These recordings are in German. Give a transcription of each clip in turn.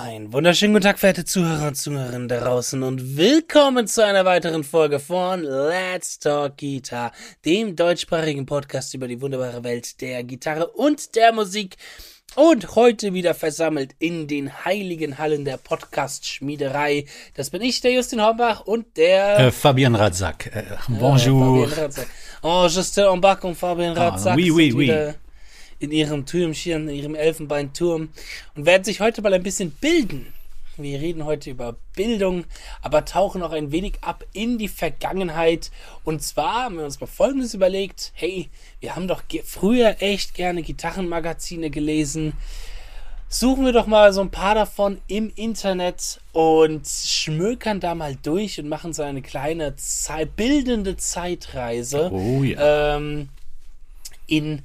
Ein wunderschönen guten Tag, verehrte Zuhörer und Zuhörerinnen da draußen und willkommen zu einer weiteren Folge von Let's Talk Guitar, dem deutschsprachigen Podcast über die wunderbare Welt der Gitarre und der Musik. Und heute wieder versammelt in den heiligen Hallen der Podcast-Schmiederei. Das bin ich, der Justin Hombach und der... Äh, Fabien Radzack. Äh, bonjour. Äh, Fabien Radzack. Oh, Justin Hombach und Fabien Radzack ah, oui, oui, sind oui. In ihrem Türmchen, in ihrem Elfenbeinturm und werden sich heute mal ein bisschen bilden. Wir reden heute über Bildung, aber tauchen auch ein wenig ab in die Vergangenheit. Und zwar haben wir uns mal Folgendes überlegt. Hey, wir haben doch früher echt gerne Gitarrenmagazine gelesen. Suchen wir doch mal so ein paar davon im Internet und schmökern da mal durch und machen so eine kleine bildende Zeitreise Oh ja. ähm, in,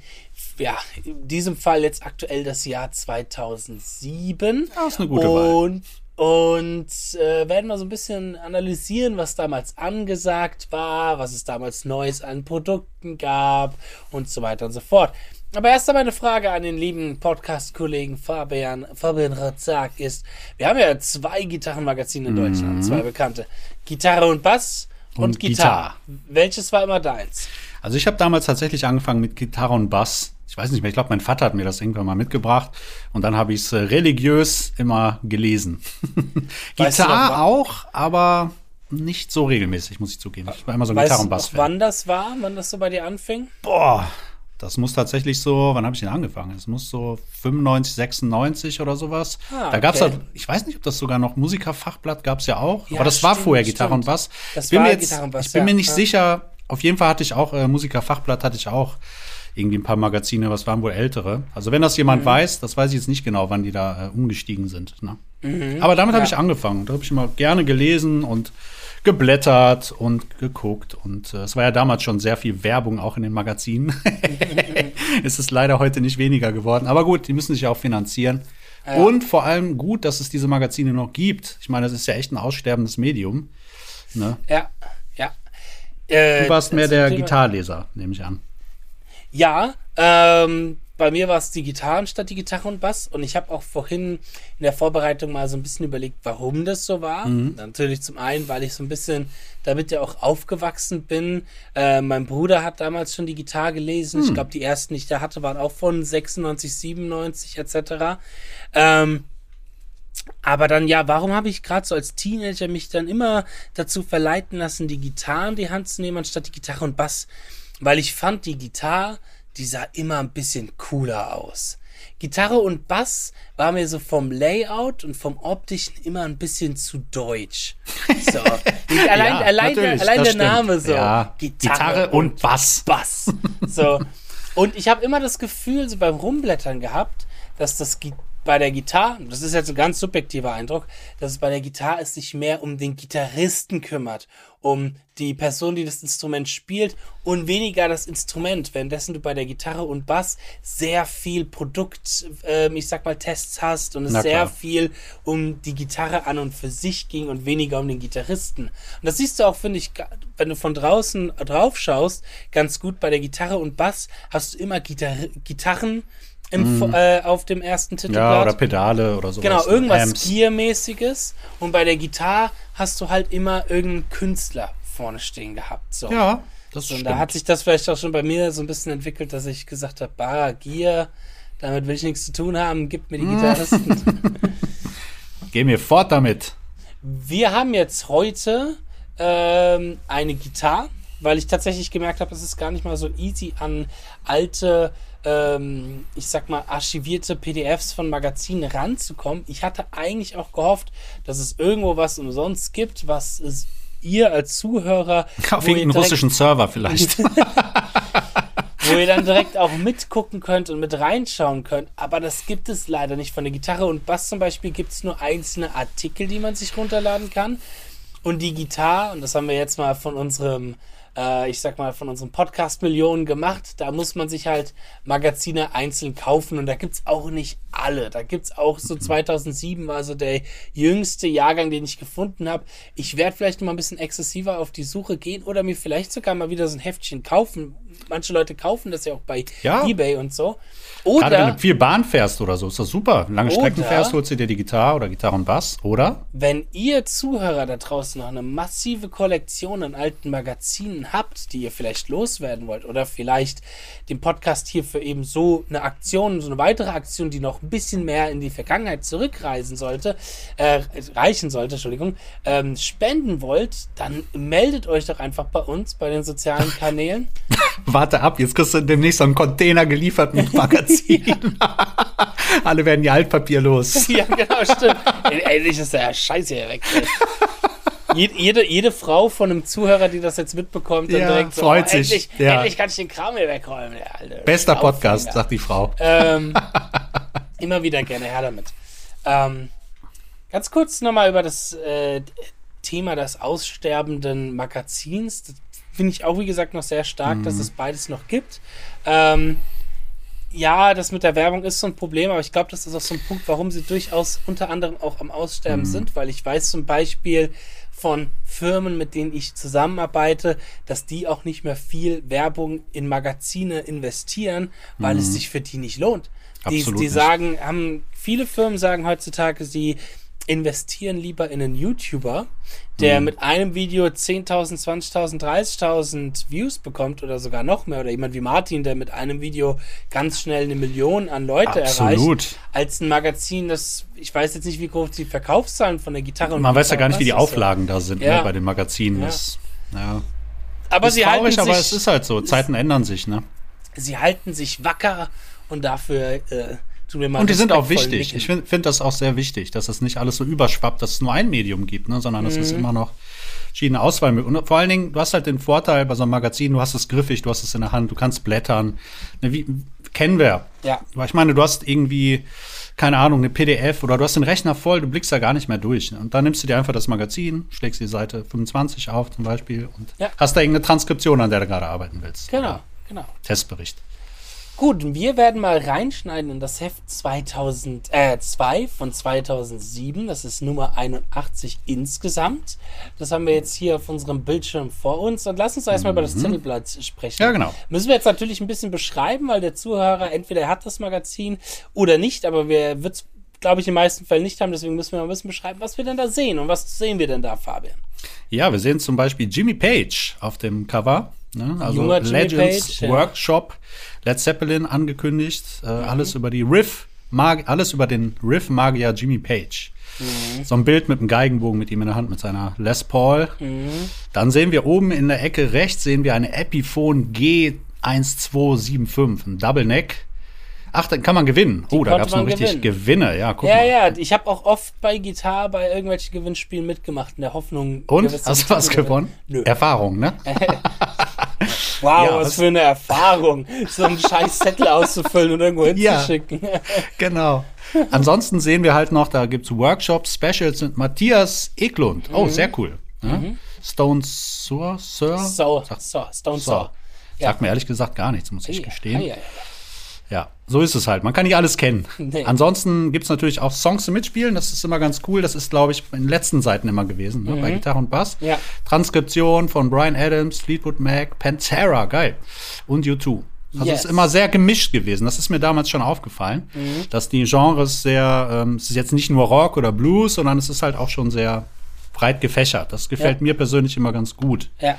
ja, in diesem Fall jetzt aktuell das Jahr 2007. Das ist eine gute Wahl. und, und äh, werden wir so ein bisschen analysieren, was damals angesagt war, was es damals Neues an Produkten gab und so weiter und so fort. Aber erst einmal eine Frage an den lieben Podcast-Kollegen Fabian, Fabian Razak ist, wir haben ja zwei Gitarrenmagazine in Deutschland, zwei bekannte. Gitarre und Bass und, Und Gitarre. Welches war immer deins? Also ich habe damals tatsächlich angefangen mit Gitarre und Bass. Ich weiß nicht mehr, ich glaube, mein Vater hat mir das irgendwann mal mitgebracht. Und dann habe ich es äh, religiös immer gelesen. Du noch, Gitarre auch, aber nicht so regelmäßig, muss ich zugeben. Ich war immer so ein Gitarre- du und noch, Bass-Fan. wann das war, wann das so bei dir anfing? Boah, das muss tatsächlich so, wann habe ich denn angefangen? Es muss so 95, 96 oder sowas. Ah, da gab's okay. halt, ich weiß nicht, ob das sogar noch Musikerfachblatt gab's ja auch, Ja, aber das war stimmt, vorher Gitarre stimmt. und Bass. Das ich bin war mir jetzt, Gitarre und Bass, ich bin ja, mir nicht ja. sicher. Auf jeden Fall hatte ich auch äh, Musikerfachblatt hatte ich auch irgendwie ein paar Magazine, was waren wohl ältere. Also wenn das jemand Mhm. weiß, das weiß ich jetzt nicht genau, wann die da äh, umgestiegen sind. Ne? Aber damit habe Mhm. Ja. ich angefangen. Da habe ich immer gerne gelesen und geblättert und geguckt. Und äh, es war ja damals schon sehr viel Werbung auch in den Magazinen. es ist leider heute nicht weniger geworden. Aber gut, die müssen sich ja auch finanzieren. Und vor allem gut, dass es diese Magazine noch gibt. Ich meine, das ist ja echt ein aussterbendes Medium. Ne? Ja, ja. Äh, Du warst mehr der Gitarrleser, nehme ich an. Ja, ähm, bei mir war es die Gitarren statt die Gitarre und Bass. Und ich habe auch vorhin in der Vorbereitung mal so ein bisschen überlegt, warum das so war. Natürlich zum einen, weil ich so ein bisschen damit ja auch aufgewachsen bin. Äh, mein Bruder hat damals schon die Gitarre gelesen. Ich glaube, die ersten, die ich da hatte, waren auch von 96, 97 etc. Ähm, aber dann, ja, warum habe ich gerade so als Teenager mich dann immer dazu verleiten lassen, die Gitarre in die Hand zu nehmen, anstatt die Gitarre und Bass? Weil ich fand, die Gitarre, die sah immer ein bisschen cooler aus. Gitarre und Bass war mir so vom Layout und vom optischen immer ein bisschen zu deutsch. So. Allein Ja, allein, allein der stimmt. Name so. Ja, Gitarre und Bass. Bass. So. Und ich habe immer das Gefühl, so beim Rumblättern gehabt, dass das Gi- bei der Gitarre, das ist jetzt ein ganz subjektiver Eindruck, dass es bei der Gitarre es sich mehr um den Gitarristen kümmert, um die Person, die das Instrument spielt und weniger das Instrument, währenddessen du bei der Gitarre und Bass sehr viel Produkt, ähm, ich sag mal Tests hast und es sehr viel um die Gitarre an und für sich ging und weniger um den Gitarristen. Und das siehst du auch, finde ich, wenn du von draußen drauf schaust, ganz gut bei der Gitarre und Bass hast du immer Gitar Gitarren im, Vo- äh, auf dem ersten Titelblatt. Ja, oder Pedale oder sowas. Genau, irgendwas. Gear-mäßiges. Und bei der Gitarre hast du halt immer irgendeinen Künstler vorne stehen gehabt. So. Ja, das Und stimmt. da hat sich das vielleicht auch schon bei mir so ein bisschen entwickelt, dass ich gesagt habe, bah, Gear, damit will ich nichts zu tun haben, gib mir die Mhm. Gitarristen. Geh mir fort damit. Wir haben jetzt heute ähm, eine Gitarre, weil ich tatsächlich gemerkt habe, es ist gar nicht mal so easy an alte, ähm, ich sag mal, archivierte PDFs von Magazinen ranzukommen. Ich hatte eigentlich auch gehofft, dass es irgendwo was umsonst gibt, was es ihr als Zuhörer Auf direkt- russischen Server vielleicht. wo ihr dann direkt auch mitgucken könnt und mit reinschauen könnt. Aber das gibt es leider nicht. Von der Gitarre und Bass zum Beispiel gibt es nur einzelne Artikel, die man sich runterladen kann. Und die Gitarre, und das haben wir jetzt mal von unserem, äh, ich sag mal, von unserem Podcast Millionen gemacht, da muss man sich halt Magazine einzeln kaufen und da gibt's auch nicht alle. Da gibt's auch so 2007 war so der jüngste Jahrgang, den ich gefunden habe. Ich werde vielleicht noch mal ein bisschen exzessiver auf die Suche gehen oder mir vielleicht sogar mal wieder so ein Heftchen kaufen, manche Leute kaufen das ja auch bei Ja. Ebay und so. Gerade wenn Oder du viel Bahn fährst oder so, ist das super. Lange Oder- Strecken fährst, holst du dir die Gitarre oder Gitarre und Bass, oder? wenn ihr Zuhörer da draußen noch eine massive Kollektion an alten Magazinen habt, die ihr vielleicht loswerden wollt, oder vielleicht den Podcast hier für eben so eine Aktion, so eine weitere Aktion, die noch ein bisschen mehr in die Vergangenheit zurückreisen sollte, äh, reichen sollte, Entschuldigung, ähm, spenden wollt, dann meldet euch doch einfach bei uns bei den sozialen Kanälen. Warte ab, jetzt kriegst du demnächst so einen Container geliefert mit Magazin. Alle werden ihr Altpapier los. ja, genau, stimmt. Das ist ja scheiße hier weg. Jede, jede, Frau von einem Zuhörer, die das jetzt mitbekommt, dann Ja, direkt so, freut oh, sich. Endlich, Ja. endlich kann ich den Kram hier wegräumen. Der alte Bester. Podcast, sagt die Frau. Ähm, immer wieder gerne her damit. Ähm, ganz kurz nochmal über das äh, Thema des aussterbenden Magazins. Finde ich auch, wie gesagt, noch sehr stark, dass es beides noch gibt. Ähm, ja, das mit der Werbung ist so ein Problem, aber ich glaube, das ist auch so ein Punkt, warum sie durchaus unter anderem auch am Aussterben sind, weil ich weiß zum Beispiel von Firmen, mit denen ich zusammenarbeite, dass die auch nicht mehr viel Werbung in Magazine investieren, weil es sich für die nicht lohnt. Die, Absolut die sagen, haben, viele Firmen sagen heutzutage, sie investieren lieber in einen YouTuber, der Mhm. mit einem Video 10.000, 20.000, 30.000 Views bekommt oder sogar noch mehr. Oder jemand wie Martin, der mit einem Video ganz schnell eine Million an Leute Absolut. erreicht. Als ein Magazin, das, ich weiß jetzt nicht, wie groß die Verkaufszahlen von der Gitarre und Man weiß ja gar nicht, wie die Auflagen da sind Ja. ne, bei den Magazinen. Ja. Das, ja. Aber ist sie halten, traurig, aber sich, es ist halt so. Zeiten ändern sich, ne? sie halten sich wacker und dafür äh, Und die sind auch wichtig. nicken. Ich finde find das auch sehr wichtig, dass es nicht alles so überschwappt, dass es nur ein Medium gibt, ne? sondern es ist Mhm. immer noch verschiedene Auswahlmöglichkeiten. Und vor allen Dingen, du hast halt den Vorteil bei so einem Magazin, du hast es griffig, du hast es in der Hand, du kannst blättern. Ne, wie, kennen wir. Ja. Weil ich meine, du hast irgendwie, keine Ahnung, eine PDF oder du hast den Rechner voll, du blickst da gar nicht mehr durch. Ne? Und dann nimmst du dir einfach das Magazin, schlägst die Seite 25 auf zum Beispiel und Ja. hast da irgendeine Transkription, an der du gerade arbeiten willst. Genau, genau. Testbericht. Gut, wir werden mal reinschneiden in das Heft 2000, äh, 2 von 2007. Das ist Nummer 81 insgesamt. Das haben wir jetzt hier auf unserem Bildschirm vor uns. Und lass uns erstmal über das Titelblatt sprechen. Mhm. Ja, genau. Müssen wir jetzt natürlich ein bisschen beschreiben, weil der Zuhörer entweder er hat das Magazin oder nicht, aber wir wird glaube ich, in den meisten Fällen nicht haben. Deswegen müssen wir mal ein bisschen beschreiben, was wir denn da sehen. Und was sehen wir denn da, Fabian? Ja, wir sehen zum Beispiel Jimmy Page auf dem Cover. Ne? Also Junger Legends Page, ja. Led Zeppelin angekündigt, äh, Mhm. alles über die Riff, Mag alles über den Riff-Magier Jimmy Page. Mhm. So ein Bild mit einem Geigenbogen mit ihm in der Hand, mit seiner Les Paul. Mhm. Dann sehen wir oben in der Ecke rechts sehen wir eine Epiphone G1275, ein Double Neck. Ach, dann kann man gewinnen. oh, da gab es noch richtig gewinnen. Gewinne. Ja, guck Ja, mal. ja, ich habe auch oft bei Gitarre bei irgendwelchen Gewinnspielen mitgemacht, in der Hoffnung. Und? Hast du was gewonnen? Nö. Erfahrung, ne? Wow, Ja, was, was- für eine Erfahrung, so einen scheiß Zettel auszufüllen und irgendwo Ja. hinzuschicken. Genau. Ansonsten sehen wir halt noch, da gibt's Workshops, Specials mit Matthias Eklund. Oh, sehr cool. Ja? Stone Sir, Sir? So, so, Stone so. Saw. Sagt mir ehrlich gesagt gar nichts, muss ich gestehen. Ja, so ist es halt. Man kann nicht alles kennen. Nee. Ansonsten gibt's natürlich auch Songs zum Mitspielen. Das ist immer ganz cool. Das ist, glaube ich, in den letzten Seiten immer gewesen, ne? bei Gitarre und Bass. Mhm. Ja. Transkription von Brian Adams, Fleetwood Mac, Pantera, geil. Und U2. Also Yes. es ist immer sehr gemischt gewesen. Das ist mir damals schon aufgefallen, Mhm. dass die Genres sehr, ähm, es ist jetzt nicht nur Rock oder Blues, sondern es ist halt auch schon sehr breit gefächert. Das gefällt Ja. mir persönlich immer ganz gut. ja.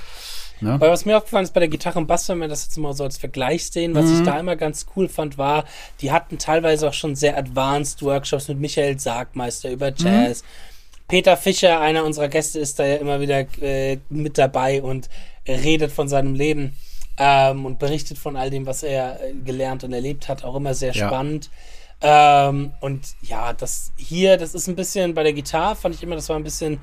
Ne? Weil was mir aufgefallen ist bei der Gitarre und Bass, wenn wir das jetzt mal so als Vergleich sehen, was Mhm. ich da immer ganz cool fand, war, die hatten teilweise auch schon sehr advanced Workshops mit Michael Sargmeister über Mhm. Jazz. Peter Fischer, einer unserer Gäste, ist da ja immer wieder äh, mit dabei und redet von seinem Leben ähm, und berichtet von all dem, was er äh, gelernt und erlebt hat. Auch immer sehr Ja. spannend. Ähm, und ja, das hier, das ist ein bisschen bei der Gitarre, fand ich immer, das war ein bisschen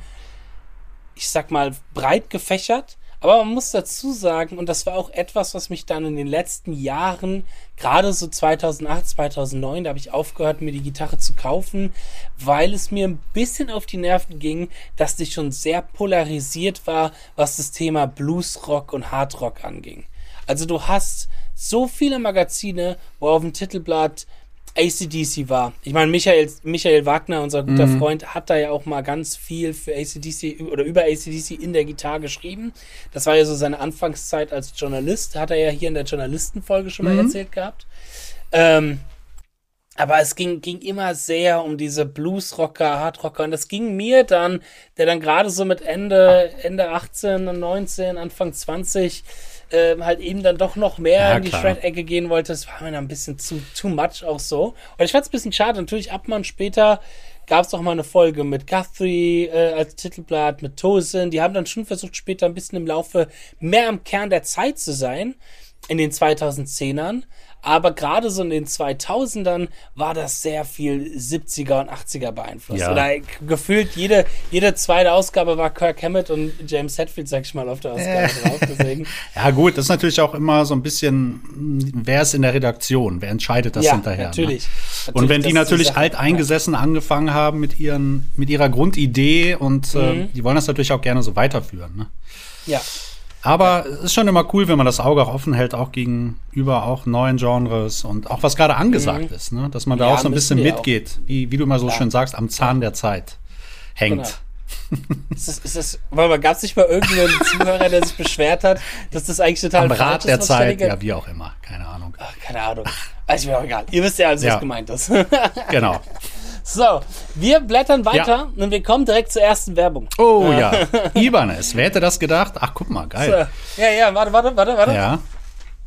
ich sag mal, breit gefächert. Aber man muss dazu sagen, und das war auch etwas, was mich dann in den letzten Jahren, gerade so 2008, 2009, da habe ich aufgehört, mir die Gitarre zu kaufen, weil es mir ein bisschen auf die Nerven ging, dass die schon sehr polarisiert war, was das Thema Bluesrock und Hardrock anging. Also du hast so viele Magazine, wo auf dem Titelblatt ACDC war. Ich meine, Michael, Michael Wagner, unser guter mhm. Freund, hat da ja auch mal ganz viel für ACDC oder über ACDC in der Gitarre geschrieben. Das war ja so seine Anfangszeit als Journalist. Hat er ja hier in der Journalistenfolge schon mal mhm. erzählt gehabt. Ähm, aber es ging, ging immer sehr um diese Bluesrocker, Hardrocker. Und das ging mir dann, der dann gerade so mit Ende, Ende 18 und 19, Anfang 20 äh, halt eben dann doch noch mehr ja, in die Shred-Ecke gehen wollte. Das war mir dann ein bisschen zu too much auch so. Und ich fand es ein bisschen schade. Natürlich, ab man später gab es auch mal eine Folge mit Guthrie äh, als Titelblatt, mit Tosin. Die haben dann schon versucht, später ein bisschen im Laufe mehr am Kern der Zeit zu sein in den 2010ern. Aber gerade so in den 2000ern war das sehr viel 70er und 80er beeinflusst. Ja. Oder gefühlt jede, jede zweite Ausgabe war Kirk Hammett und James Hetfield, sag ich mal, auf der Ausgabe äh. drauf. Deswegen. Ja, gut, das ist natürlich auch immer so ein bisschen, wer ist in der Redaktion? Wer entscheidet das ja, hinterher? Natürlich. Ne? natürlich und wenn die natürlich die alt eingesessen angefangen haben mit, ihren, mit ihrer Grundidee und äh, mhm. äh, die wollen das natürlich auch gerne so weiterführen. Ne? Ja. Aber es ist schon immer cool, wenn man das Auge auch offen hält, auch gegenüber auch neuen Genres und auch was gerade angesagt mhm. ist, ne? dass man da ja, auch so ein bisschen mitgeht, wie, wie du immer so ja. schön sagst, am Zahn der Zeit hängt. Genau. ist das, ist das, weil gab es nicht mal irgendeinen Zuhörer, der sich beschwert hat, dass das eigentlich total Am Rat der Zeit, ja, wie auch immer, keine Ahnung. Ach, keine Ahnung. Also mir auch egal. Ihr wisst ja also, ja. was gemeint ist. genau. So, wir blättern weiter ja. und wir kommen direkt zur ersten Werbung. Oh ja, Ibanez. Wer hätte das gedacht? Ach, guck mal, geil. So. Ja, ja, warte, warte, warte, warte. Ja.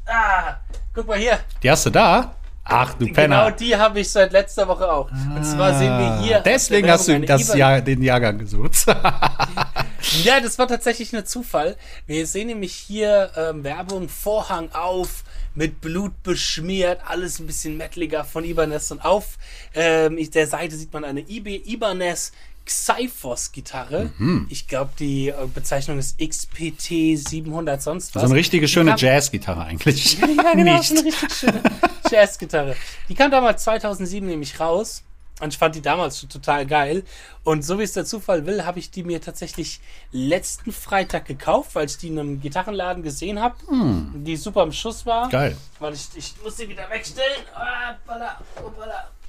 Ah, guck mal hier. Die hast du da? Ach, du Penner. Genau die habe ich seit letzter Woche auch. Ah, und zwar sehen wir hier. Deswegen hast du das Jahr, den Jahrgang gesucht. ja, das war tatsächlich ein Zufall. Wir sehen nämlich hier ähm, Werbung, Vorhang auf, mit Blut beschmiert, alles ein bisschen metaliger von Ibanez. Und auf ähm, der Seite sieht man eine Ibanez Xyphos-Gitarre. Mhm. Ich glaube, die äh, Bezeichnung ist XPT 700 sonst was. So eine richtige schöne Jazz-Gitarre eigentlich. ja, genau, Nicht. so eine richtig schöne Jazz-Gitarre. Die kam damals 2007 nämlich raus. Und ich fand die damals schon total geil. Und so wie es der Zufall will, habe ich die mir tatsächlich letzten Freitag gekauft, weil ich die in einem Gitarrenladen gesehen habe, hm. die super im Schuss war. Geil. Weil ich, ich muss sie wieder wegstellen. Ah, oh.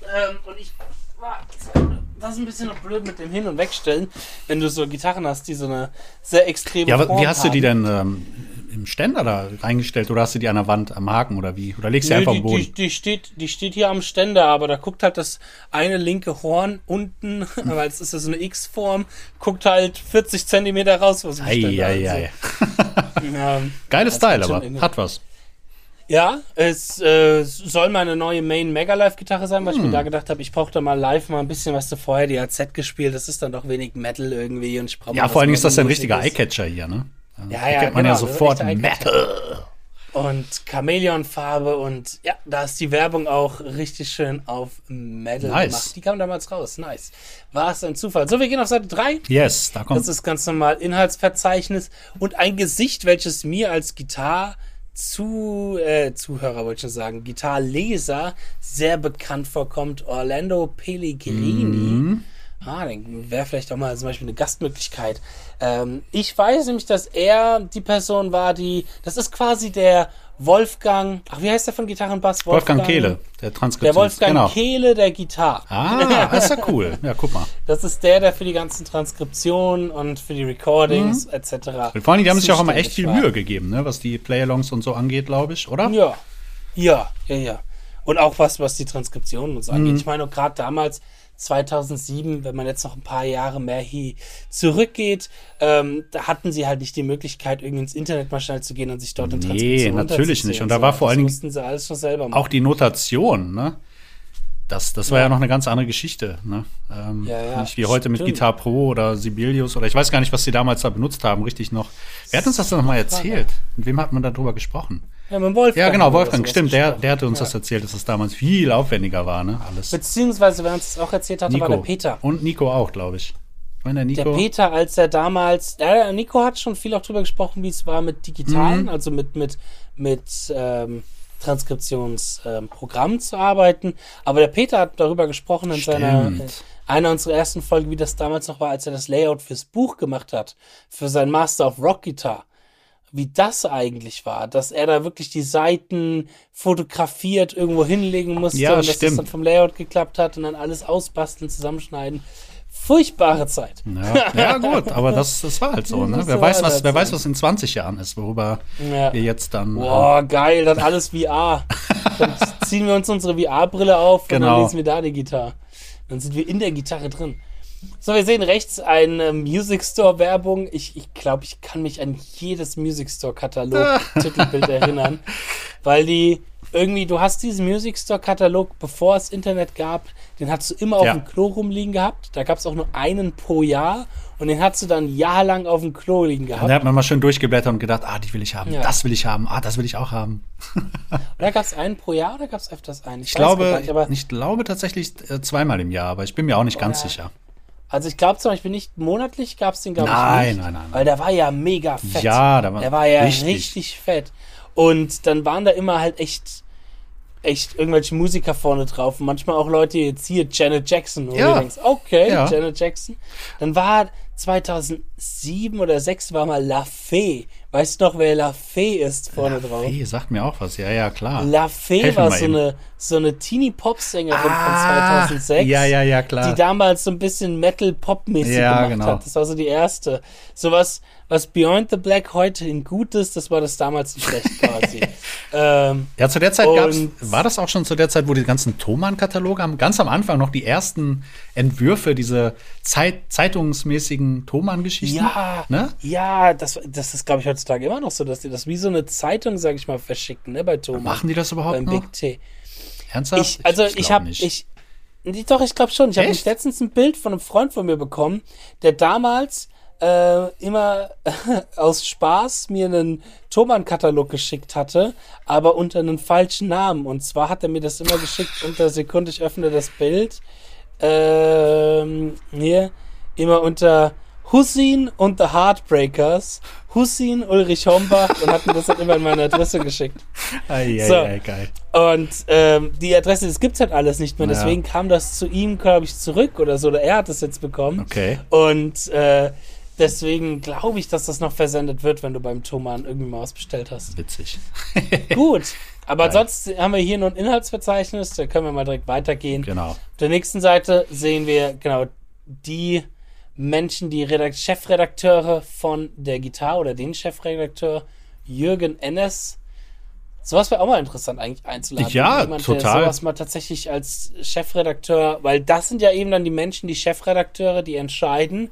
Ähm, und ich war, das ist ein bisschen noch blöd mit dem Hin- und Wegstellen, wenn du so Gitarren hast, die so eine sehr extreme Ja, Form wie hast haben. du die denn ähm, im Ständer da reingestellt oder hast du die an der Wand am Haken oder wie? Oder legst du einfach die, am Boden? Die, die, steht, die steht hier am Ständer, aber da guckt halt das eine linke Horn unten, weil es ist ja so eine X-Form, guckt halt 40 Zentimeter raus aus dem ei, Ständer. Ei, ei. ja, Geiles Style, aber hat was. Ja, es äh, soll meine neue Main Mega Live Gitarre sein, weil hm. ich mir hm. da gedacht habe, ich brauche da mal live mal ein bisschen was zu vorher die AZ gespielt. Das ist dann doch wenig Metal irgendwie und ich brauche Ja, vor allen Dingen ist das ein richtiger Eyecatcher hier, ne? Ja, ja, kennt man genau, ja sofort Metal. Und Chamäleonfarbe und ja, da ist die Werbung auch richtig schön auf Metal nice. gemacht. Die kam damals raus. Nice. War es ein Zufall. So, wir gehen auf Seite 3. Yes, da kommt. Das ist ganz normal Inhaltsverzeichnis und ein Gesicht, welches mir als Gitarre zu, äh, Zuhörer wollte ich schon sagen, Gitarleser sehr bekannt vorkommt, Orlando Pellegrini. Mhm. Ah, dann wäre vielleicht auch mal zum Beispiel eine Gastmöglichkeit. Ähm, ich weiß nämlich, dass er die Person war, die, das ist quasi der Wolfgang, ach, wie heißt der von Gitarrenbass? Wolfgang, Wolfgang Kehle, der Transkription. Der Wolfgang genau. Kehle der Gitarre. Ah, das ist ja cool. Ja, guck mal. Das ist der, der für die ganzen Transkriptionen und für die Recordings mhm. etc. Und vor allem, die haben sich auch immer echt viel Mühe gegeben, ne, was die Playalongs und so angeht, glaube ich, oder? Ja. Ja, ja, ja. Und auch was, was die Transkriptionen und so angeht. Mhm. Ich meine, gerade damals, 2007, wenn man jetzt noch ein paar Jahre mehr hier zurückgeht, ähm, da hatten sie halt nicht die Möglichkeit, irgendwie ins Internet mal schnell zu gehen und sich dort in Nee, natürlich nicht. Und da war vor allen Dingen auch die Notation, ne? Das, das war ja. ja noch eine ganz andere Geschichte. Ne? Ähm, ja, ja, nicht wie heute stimmt. mit Guitar Pro oder Sibelius oder ich weiß gar nicht, was sie damals da benutzt haben, richtig noch. Wer hat uns das denn noch mal erzählt? Mit wem hat man darüber gesprochen? Ja, mit Wolfgang. Ja, genau, Wolfgang, stimmt. Der, der hatte uns ja. das erzählt, dass das damals viel aufwendiger war, ne? Alles. Beziehungsweise, wer uns das auch erzählt hatte, Nico. war der Peter. Und Nico auch, glaube ich. ich meine, der, Nico. der Peter, als er damals, ja, Nico hat schon viel auch drüber gesprochen, wie es war mit digitalen, mhm. also mit, mit, mit ähm, Transkriptionsprogramm ähm, zu arbeiten. Aber der Peter hat darüber gesprochen in Stimmt. seiner äh, einer unserer ersten Folgen, wie das damals noch war, als er das Layout fürs Buch gemacht hat, für sein Master of Rock Guitar wie das eigentlich war, dass er da wirklich die Seiten fotografiert irgendwo hinlegen musste Ja, und dass das dann vom Layout geklappt hat und dann alles ausbasteln, zusammenschneiden. Furchtbare Zeit. Ja, ja gut, aber das, das war halt so. Ne? Wer, weiß, was, wer weiß, was in 20 Jahren ist, worüber Ja. wir jetzt dann. äh, Boah, geil, dann alles VR. Dann ziehen wir uns unsere VR-Brille auf und Genau. dann lesen wir da die Gitarre. Dann sind wir in der Gitarre drin. So, wir sehen rechts eine Music Store Werbung. Ich, ich glaube, ich kann mich an jedes Music Store Katalog Titelbild erinnern, weil die irgendwie, du hast diesen Music Store Katalog, bevor es Internet gab, den hast du immer auf Ja. dem Klo rumliegen gehabt. Da gab es auch nur einen pro Jahr und den hast du dann jahrelang auf dem Klo liegen gehabt. da hat man mal schön durchgeblättert und gedacht, ah, die will ich haben, Ja. das will ich haben, ah, das will ich auch haben. Oder gab es einen pro Jahr oder gab es öfters einen? Ich weiß gar glaube, nicht, aber ich glaube tatsächlich äh, zweimal im Jahr, aber ich bin mir auch nicht ganz ja. sicher. Also ich glaube zum Beispiel nicht monatlich gab es den, glaube ich, Nein, nicht. nein, nein, nein. Weil der war ja mega fett. Ja, der war der war ja richtig. richtig. fett. Und dann waren da immer halt echt, echt irgendwelche Musiker vorne drauf. Und manchmal auch Leute jetzt hier, Janet Jackson. Wo Ja. du denkst, okay, Ja. Janet Jackson. Dann war 2007 oder 6 war mal La Fee. Weißt du noch, wer La Fee ist vorne drauf? Hey, sagt mir auch was, ja, ja, klar. La Fee Helf mir war so eben. eine, so eine Teenie-Pop-Sängerin Ah, von 2006 Ja, ja, ja, klar. die damals so ein bisschen Metal-Pop-mäßig Ja, gemacht genau. hat. Das war so die erste. Sowas, was Beyond the Black heute in gut ist, das war das damals in schlecht quasi. ähm, Ja, zu der Zeit gab's, Und- war das auch schon zu der Zeit, wo die ganzen Thomann-Kataloge haben, ganz am Anfang noch die ersten Entwürfe, diese Zeit, zeitungsmäßigen Thomann-Geschichten. ja, Ne? ja, das, das ist, glaube ich, heutzutage immer noch so, dass die das wie so eine Zeitung, sage ich mal, verschicken, ne, bei Thomas. Machen die das überhaupt beim noch? Big T. Ernsthaft? Ich, also ich, glaub habe nicht. ich doch ich glaube schon. Ich habe letztens ein Bild von einem Freund von mir bekommen, der damals äh, immer aus Spaß mir einen Thomann-Katalog geschickt hatte, aber unter einem falschen Namen. Und zwar hat er mir das immer geschickt unter Sekunde, ich öffne das Bild. Ähm, hier, immer unter Hussein und The Heartbreakers. Hussein Ulrich Hombach und hat mir das dann immer in meine Adresse geschickt. Ei, ei, So. ei, geil. Und ähm, die Adresse, das gibt's halt alles nicht mehr. Ja. Deswegen kam das zu ihm, glaube ich, zurück oder so. Oder er hat es jetzt bekommen. Okay. Und äh, deswegen glaube ich, dass das noch versendet wird, wenn du beim Thomann irgendwie mal was bestellt hast. Witzig. Gut. Aber Geil. sonst haben wir hier nur ein Inhaltsverzeichnis. Da können wir mal direkt weitergehen. Genau. Auf der nächsten Seite sehen wir genau die Menschen, die Redakt Chefredakteure von der Gitarre oder den Chefredakteur Jürgen Ennes. Sowas wäre auch mal interessant eigentlich einzuladen. Ja, Jemand, total. sowas mal tatsächlich als Chefredakteur, weil das sind ja eben dann die Menschen, die Chefredakteure, die entscheiden,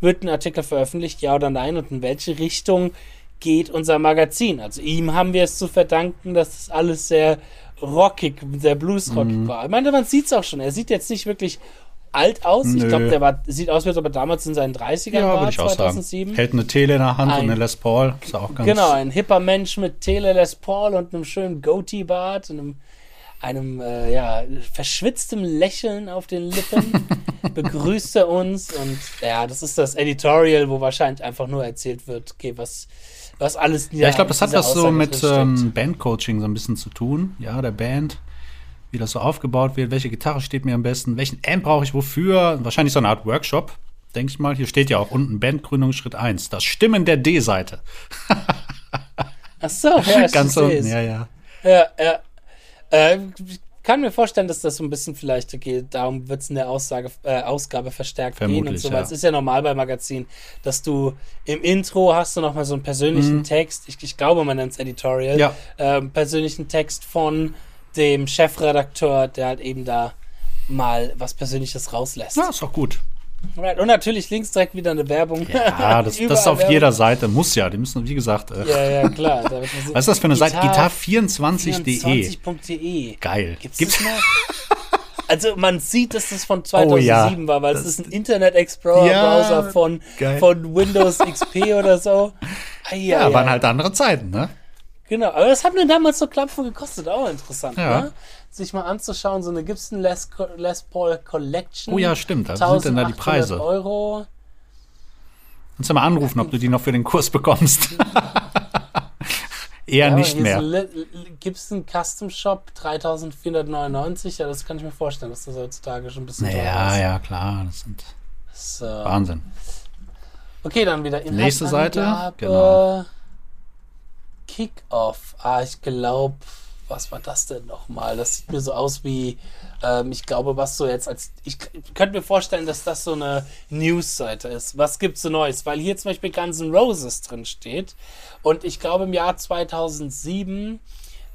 wird ein Artikel veröffentlicht, ja oder nein, und in welche Richtung geht unser Magazin. Also ihm haben wir es zu verdanken, dass das alles sehr rockig, sehr bluesrockig Mhm. war. Ich meine, man sieht es auch schon. Er sieht jetzt nicht wirklich alt aus. Ich Nö. glaube, der war, sieht aus, als ob er damals in seinen 30ern Ja, war, würde ich auch sagen. 2007. Hält eine Tele in der Hand Ein- und eine Les Paul. Ist auch ganz Genau, ein hipper Mensch mit Tele Les Paul und einem schönen Goatee-Bart und einem, einem äh, ja, verschwitztem Lächeln auf den Lippen begrüßt er uns und ja, das ist das Editorial, wo wahrscheinlich einfach nur erzählt wird, okay, was, was alles Ja, ich glaube, das hat was so Aussage mit drinsteckt. ähm, Bandcoaching so ein bisschen zu tun. Ja, der Band, wie das so aufgebaut wird, welche Gitarre steht mir am besten, welchen Amp brauche ich wofür. Wahrscheinlich so eine Art Workshop, denke ich mal. Hier steht ja auch unten Bandgründung Schritt 1. Das Stimmen der D-Seite. Ach so, ja, Ganz unten, ja, ja. Ja, ja. Äh, ich kann mir vorstellen, dass das so ein bisschen vielleicht, okay, darum wird es in der Aussage, äh, Ausgabe verstärkt gehen und Vermutlich, so, weil ja. es ist ja normal bei Magazinen, dass du im Intro hast du nochmal so einen persönlichen Text, ich, ich glaube, man nennt es Editorial, Mhm. Ja. ähm, persönlichen Text von dem Chefredakteur, der halt eben da mal was Persönliches rauslässt. Ja, ist auch gut. Right. Und natürlich links direkt wieder eine Werbung. Ja, das, das ist auf Werbung. jeder Seite. Muss ja. Die müssen, wie gesagt, äh, Ja, ja, klar. Was ist das für eine Seite? Gitar- Gitar24.de. 24.de. Geil. Gibt's, Gibt's das noch? Also man sieht, dass das von 2007 Oh ja, war, weil es ist ein Internet Explorer Ja, Browser von, geil. von Windows XP oder so. Ai, Ja, ai, waren halt andere Zeiten, ne? Genau, aber das hat mir damals so Klampfen gekostet, auch interessant, Ja. ne? Sich mal anzuschauen, so eine Gibson Les, Les Paul Collection. Oh ja, stimmt. Da sind denn da die 1800 Preise. Euro. Kannst du mal anrufen, ob du die noch für den Kurs bekommst. Eher Ja, nicht mehr. Le- Gibson Custom Shop 3499. Ja, das kann ich mir vorstellen, dass das heutzutage schon ein bisschen teurer Ja, ist. ja, klar. Das sind So. Wahnsinn. Okay, dann wieder Nächste Seite, genau. Kick-Off. Ah, ich glaube, was war das denn nochmal? Das sieht mir so aus wie, ähm, ich glaube, was so jetzt als. Ich, könnte mir vorstellen, dass das so eine News-Seite ist. Was gibt's so Neues? Weil hier zum Beispiel Guns N' Roses drin steht. Und ich glaube, im Jahr 2007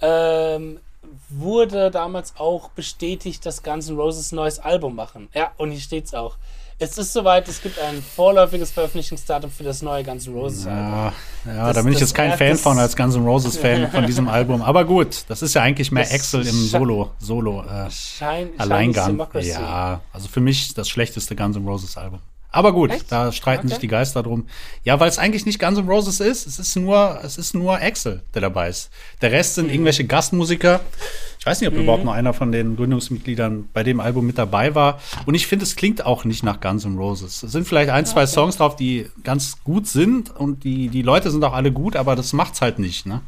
ähm, wurde damals auch bestätigt, dass Guns N' Roses ein neues Album machen. Ja, und hier steht's auch. Es ist soweit, es gibt ein vorläufiges Veröffentlichungsdatum für das neue Guns N' Roses Album. Ja, ja Das- da bin ich jetzt kein Fan von als Guns N' Roses Fan von diesem Album. Aber gut, das ist ja eigentlich mehr Axel im Solo, Solo äh, Schein, Alleingang. Ja, also für mich das schlechteste Guns N' Roses Album. Aber gut, Echt? da streiten Okay. sich die Geister drum. Ja, weil es eigentlich nicht Guns N' Roses ist. Es ist nur, es ist nur Axel, der dabei ist. Der Rest Mhm. sind irgendwelche Gastmusiker. Ich weiß nicht, ob überhaupt noch einer von den Gründungsmitgliedern bei dem Album mit dabei war. Und ich finde, es klingt auch nicht nach Guns N' Roses. Es sind vielleicht ein, zwei Songs drauf, die ganz gut sind und die, die Leute sind auch alle gut, aber das macht's halt nicht. Ne?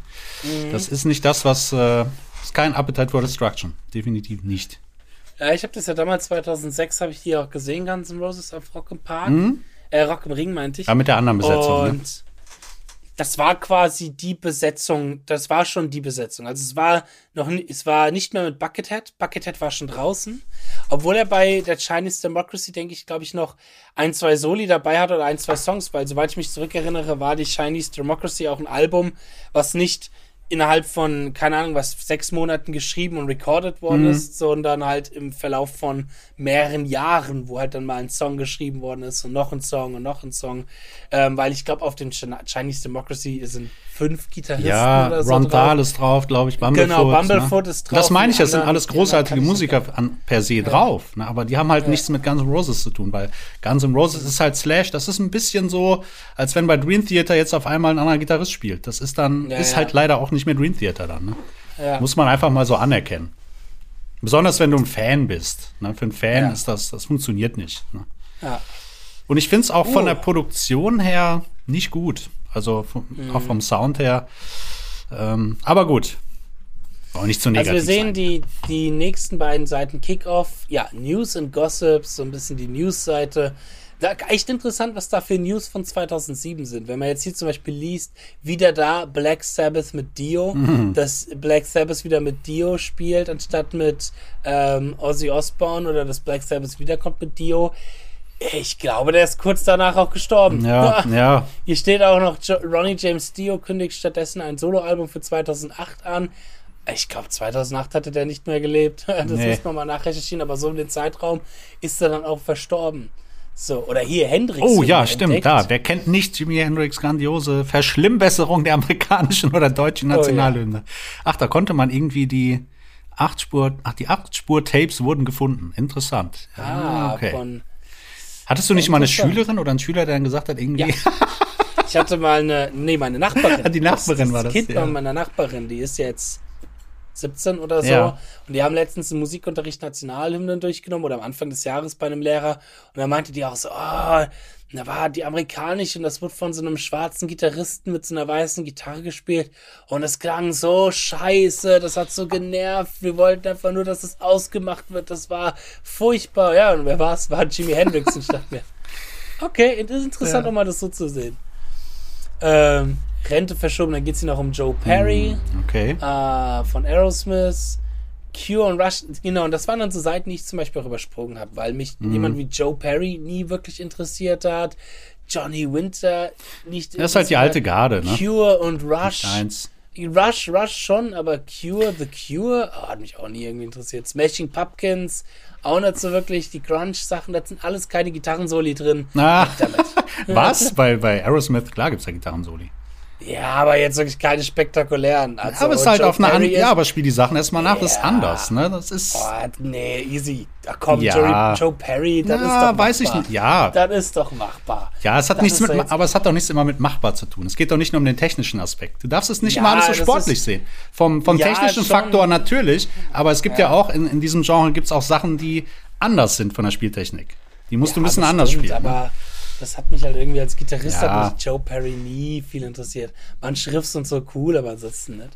Mhm. Das ist nicht das, was. Äh, ist kein Appetite for Destruction. Definitiv nicht. Ja, ich habe das ja damals 2006 habe ich die auch gesehen, Guns N' Roses auf Rock im Park. Äh, Rock im Ring meinte ich. Ja, mit der anderen Besetzung. Und ne? das war quasi die Besetzung, das war schon die Besetzung. Also es war noch es war nicht mehr mit Buckethead. Buckethead war schon draußen. Obwohl er bei der Chinese Democracy, denke ich, glaube ich, noch ein, zwei Soli dabei hat oder ein, zwei Songs, weil soweit ich mich zurückerinnere, war die Chinese Democracy auch ein Album, was nicht innerhalb von, keine Ahnung, was, sechs Monaten geschrieben und recorded worden ist, sondern halt im Verlauf von mehreren Jahren, wo halt dann mal ein Song geschrieben worden ist und noch ein Song und noch ein Song. Ähm, weil ich glaube, auf dem Chinese Democracy sind fünf Gitarristen Ja, oder so. Ron drauf. Dahl ist drauf, glaube ich. Bumblefoot. Genau, Bumblefoot ne? ist drauf, Das meine ich, das sind alles großartige Musiker an, per se drauf. Ne? Aber die haben halt nichts mit Guns N' Roses zu tun, weil Guns N' Roses ist halt Slash. Das ist ein bisschen so, als wenn bei Dream Theater jetzt auf einmal ein anderer Gitarrist spielt. Das ist dann, Ja, ist ja. halt leider auch nicht mehr Dream Theater dann. Ne? Ja. Muss man einfach mal so anerkennen. Besonders wenn du ein Fan bist. Ne? Für einen Fan Ja. ist das, das funktioniert nicht. Ne? Ja. Und ich finde es auch von Oh. der Produktion her nicht gut. Also vom, Mhm. auch vom Sound her. Ähm, aber gut. Auch nicht zu Also negativ wir sehen sein. die, die nächsten beiden Seiten Kickoff, ja, News and Gossips, so ein bisschen die News-Seite. Da, echt interessant, was da für News von 2007 sind. Wenn man jetzt hier zum Beispiel liest, wieder da Black Sabbath mit Dio, Mhm. dass Black Sabbath wieder mit Dio spielt, anstatt mit ähm, Ozzy Osbourne oder dass Black Sabbath wiederkommt mit Dio. Ich glaube, der ist kurz danach auch gestorben. Ja, ja. Hier steht auch noch, Ronnie James Dio kündigt stattdessen ein Soloalbum für 2008 an. Ich glaube, 2008 hatte der nicht mehr gelebt. Das Nee. muss man mal nachrecherchieren, aber so in den Zeitraum ist er dann auch verstorben. So, oder hier Hendrix. Oh ja, stimmt. entdeckt. Da, wer kennt nicht Jimi Hendrix grandiose Verschlimmbesserung der amerikanischen oder deutschen Oh, ja. Nationalhymne? Ach, da konnte man irgendwie die acht Spur, ach, die acht Spur Tapes wurden gefunden. Interessant. Ah, okay. von. Hattest du nicht mal eine. Schülerin oder einen Schüler, der dann gesagt hat, irgendwie, Ja. Ich hatte mal eine, nee, meine Nachbarin. Die Nachbarin war das, Kind ja. von meiner Nachbarin, die ist jetzt 17 oder so. Ja. Und die haben letztens im Musikunterricht Nationalhymnen durchgenommen oder am Anfang des Jahres bei einem Lehrer. Und da meinte die auch so, oh, da war die amerikanische und das wurde von so einem schwarzen Gitarristen mit so einer weißen Gitarre gespielt. Und es klang so scheiße, das hat so genervt. Wir wollten einfach nur, dass es ausgemacht wird. Das war furchtbar. Ja, und wer war es? War Jimi Hendrix. Und ich dachte mir, okay, das ist interessant, Ja. um mal das so zu sehen. Ähm, Rente verschoben, dann geht es hier noch um Joe Perry okay. äh, von Aerosmith, Cure und Rush. Genau, und das waren dann so Seiten, die ich zum Beispiel auch übersprungen habe, weil mich Mhm. jemand wie Joe Perry nie wirklich interessiert hat. Johnny Winter nicht. Das ist halt die alte Garde, ne? Cure und Rush. Eins. Rush, Rush schon, aber Cure, The Cure, oh, hat mich auch nie irgendwie interessiert. Smashing Pumpkins, auch nicht so wirklich. Die Grunge-Sachen, da sind alles keine Gitarrensoli drin. Damit. was? Bei, bei Aerosmith, klar gibt's ja Gitarrensoli. Ja, aber jetzt wirklich keine spektakulären. Also, aber es ist halt Joe auf eine andere. Ja, aber spiel die Sachen erstmal nach, das ist Ja. anders, ne? Das ist. Oh, nee, easy. Ach komm, Ja. Joey, Joe Perry, das ist Ja, doch weiß ich nicht. Ja. Das ist doch machbar. Ja, es hat Das nichts ist mit, jetzt- aber es hat doch nichts immer mit machbar zu tun. Es geht doch nicht nur um den technischen Aspekt. Du darfst es nicht Ja, immer alles so sportlich ist- sehen. Vom, vom Ja, technischen. Faktor natürlich, aber es gibt ja, auch in, in diesem Genre gibt es auch Sachen, die anders sind von der Spieltechnik. Die musst du ein bisschen anders bestimmt, spielen. ne? Das hat mich halt irgendwie als Gitarrist Ja. hat mich Joe Perry nie viel interessiert. Man Schrifts und so cool, aber ansonsten nicht.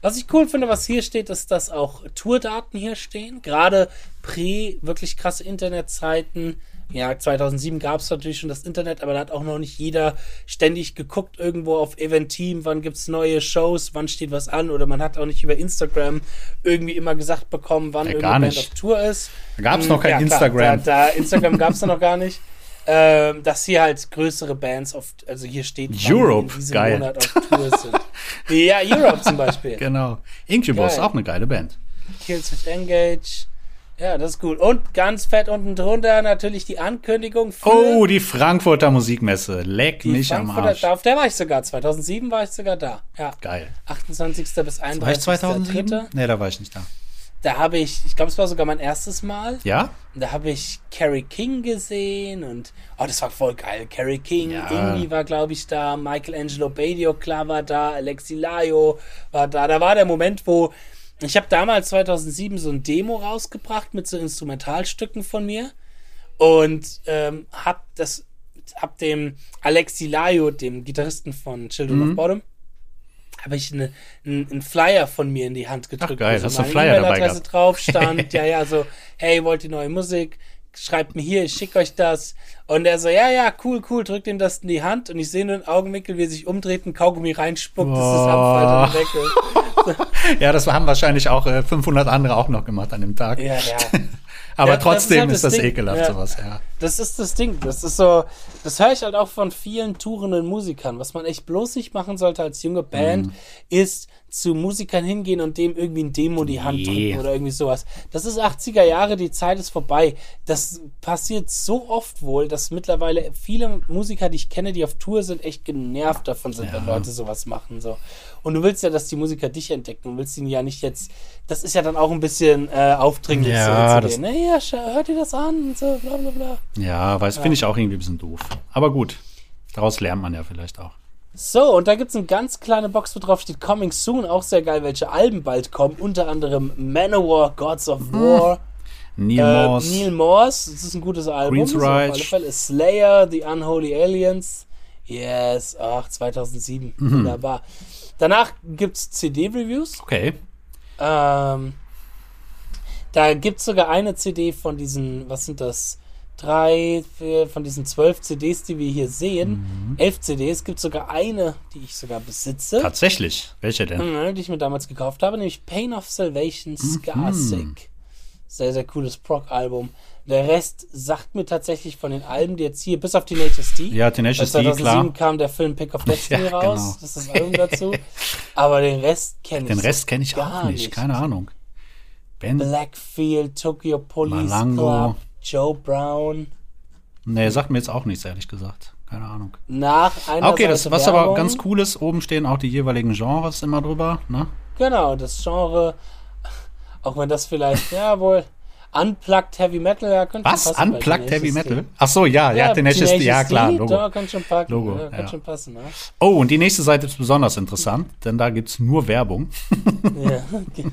Was ich cool finde, was hier steht, ist, dass auch Tourdaten hier stehen. Gerade prä wirklich krasse Internetzeiten Ja, 2007 gab es natürlich schon das Internet, aber da hat auch noch nicht jeder ständig geguckt irgendwo auf Event-Team, wann gibt's neue Shows, wann steht was an oder man hat auch nicht über Instagram irgendwie immer gesagt bekommen, wann Ja, irgendeine Band auf Tour ist. Da gab's Hm, noch kein klar, Instagram. Da, da Instagram gab's da noch gar nicht. Ähm, dass hier halt größere Bands auf, also hier steht, Europe, in diesem geil. Monat auf Tour sind. ja, Europe zum Beispiel. Genau. Incubus, Geil. auch eine geile Band. Killswitch Engage. Ja, das ist gut. Und ganz fett unten drunter natürlich die Ankündigung für Oh, die Frankfurter Musikmesse. Leck mich am. Arsch. Da, auf der war ich sogar. 2007 war ich sogar da. Ja. Geil. 28. bis War ich 31. 2007? Nee, da war ich nicht da. Da habe ich, ich glaube, es war sogar mein erstes Mal. Ja? Da habe ich Carrie King gesehen und oh, das war voll geil. Carrie King, Ja. Ingi war, glaube ich, da, Michelangelo Badio, klar war da, Alexi Laio war da. Da war der Moment, wo ich habe damals 2007 so ein Demo rausgebracht mit so Instrumentalstücken von mir und ähm, hab das hab dem Alexi Laio, dem Gitarristen von Children Mhm. of Bottom, habe ich eine, einen, einen Flyer von mir in die Hand gedrückt. geil, wo hast du meine Flyer dabei E-Mail-Adresse gehabt? drauf stand. ja, ja, so, hey, wollt ihr neue Musik? Schreibt mir hier, ich schicke euch das. Und er so, ja, ja, cool, cool, drückt ihm das in die Hand und ich sehe nur einen Augenwinkel, wie er sich umdreht, einen Kaugummi reinspuckt, das ist und weg. Ja, das haben wahrscheinlich auch äh, 500 andere auch noch gemacht an dem Tag. Ja, ja. Aber Ja, das trotzdem ist ist halt das, das Ding. ekelhaft, Ja. sowas, ja. Das ist das Ding. Das ist so, das höre ich halt auch von vielen tourenden Musikern. Was man echt bloß nicht machen sollte als junge Band, Mhm. ist zu Musikern hingehen und dem irgendwie ein Demo die Hand Nee. drücken oder irgendwie sowas. Das ist 80er Jahre, die Zeit ist vorbei. Das passiert so oft wohl, dass mittlerweile viele Musiker, die ich kenne, die auf Tour sind, echt genervt davon sind, wenn Leute sowas machen. So. Und du willst ja, dass die Musiker dich entdecken und willst ihnen ja nicht jetzt, das ist ja dann auch ein bisschen äh, aufdringlich Ja, so das-. Naja, schau- hört ihr das an und so, bla bla bla. Ja, weiß, finde ich auch irgendwie ein bisschen doof. Aber gut, daraus lernt man ja vielleicht auch. So, und da gibt es eine ganz kleine Box, wo drauf steht Coming Soon, auch sehr geil, welche Alben bald kommen. Unter anderem Manowar, Gods of War, Neil äh, Morse. Neil Morse, das ist ein gutes Album. Queen's so auf alle Fälle. Slayer, The Unholy Aliens. Yes, ach, 2007. Mhm. Wunderbar. Danach gibt es CD-Reviews. Okay. Ähm, da gibt es sogar eine CD von diesen, was sind das? Drei, vier, von diesen zwölf CDs, die wir hier sehen. Mhm. Elf CDs, gibt sogar eine, die ich sogar besitze. Tatsächlich. Welche denn? Mhm, die ich mir damals gekauft habe, nämlich Pain of Salvation Scarsick. Sehr, sehr cooles Proc-Album. Der Rest sagt mir tatsächlich von den Alben, die jetzt hier, bis auf Tenacious D. Ja, Tenacious D, 2007 klar. kam der Film Pick of Destiny Ja, raus. genau. Das ist das Album dazu. Aber den Rest kenne ich Den Rest kenne ich gar auch nicht. Keine Ahnung. Ben? Blackfield, Tokyo Police Malango. Club, Joe Brown. Nee, sagt mir jetzt auch nichts, ehrlich gesagt. Keine Ahnung. Nach einer Ah, Okay, das, was Werbung. aber ganz cool ist, oben stehen auch die jeweiligen Genres immer drüber. Ne? Genau, das Genre, auch wenn das vielleicht, ja wohl, Unplugged Heavy Metal, ja, könnte Was? schon passen. Unplugged Heavy. Metal? Ach so, ja, ja, Tenacious D, ja klar, Logo. Da kann schon packen, Logo, ja, kann ja. schon passen, ne? Oh, und die nächste Seite ist besonders interessant, denn da gibt's nur Werbung. ja, okay.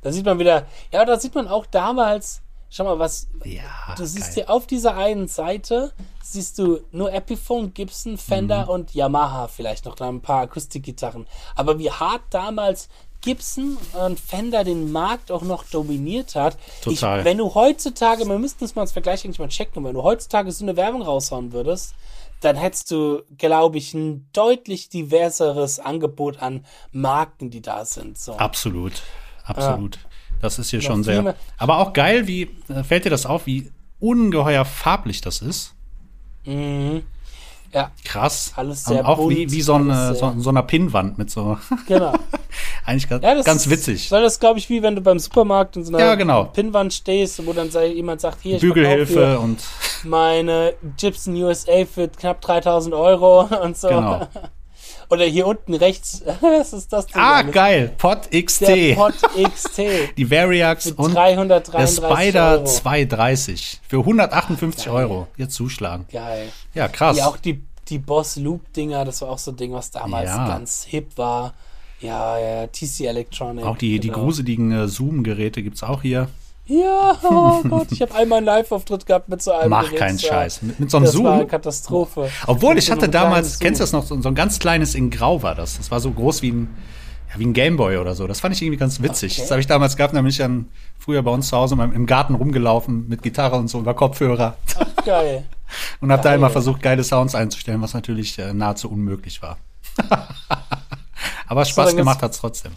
Da sieht man wieder, ja, da sieht man auch damals, schau mal, was, Ja, Du siehst geil. hier auf dieser einen Seite, siehst du nur Epiphone, Gibson, Fender Mhm. und Yamaha vielleicht noch, da ein paar Akustikgitarren. Aber wie hart damals Gibson und Fender den Markt auch noch dominiert hat. Total. Ich, wenn du heutzutage, wir müssten es mal als Vergleich eigentlich mal checken, wenn du heutzutage so eine Werbung raushauen würdest, dann hättest du, glaube ich, ein deutlich diverseres Angebot an Marken, die da sind. So. Absolut, absolut. Das ist hier schon sehr. Aber auch geil, wie äh, fällt dir das auf, wie ungeheuer farblich das ist? Mhm. Ja, Krass. Alles Und sehr auch wie, bunt, wie so, eine, so, so einer Pinnwand mit so. genau. Eigentlich ganz, Ja, ganz witzig. Soll das, glaube ich, wie wenn du beim Supermarkt in so einer Ja, genau. Pinnwand stehst, wo dann jemand sagt, hier, Bügelhilfe und meine Gibson USA für knapp 3000 Euro und so. Genau. Oder hier unten rechts, was ist das denn? Ah, alles? geil. Pod XT. Der Pod XT. die Variax und der 333 Spider Euro. 230 für 158 geil. Euro. Jetzt zuschlagen. Geil. Ja, krass. Ja, auch die, die Boss Loop Dinger, das war auch so ein Ding, was damals Ja. ganz hip war. Ja, ja, TC Electronic. Auch die, die genau. gruseligen äh, Zoom-Geräte gibt's auch hier. Ja, oh Gott, ich habe einmal einen Live-Auftritt gehabt mit so einem Mach Gerät, keinen das war- Scheiß. Mit, mit so einem Das war eine Zoom. Katastrophe. Obwohl, ich so hatte einem damals, kennst du Zoom. das noch, so, so ein ganz kleines in Grau war das. Das war so groß wie ein, ja, wie ein Gameboy oder so. Das fand ich irgendwie ganz witzig. Okay. Das habe ich damals gehabt, nämlich dann früher bei uns zu Hause im Garten rumgelaufen mit Gitarre und so über Kopfhörer. Geil. Und habe da immer versucht, geile Sounds einzustellen, was natürlich äh, nahezu unmöglich war. Aber Spaß gemacht jetzt- hat's trotzdem.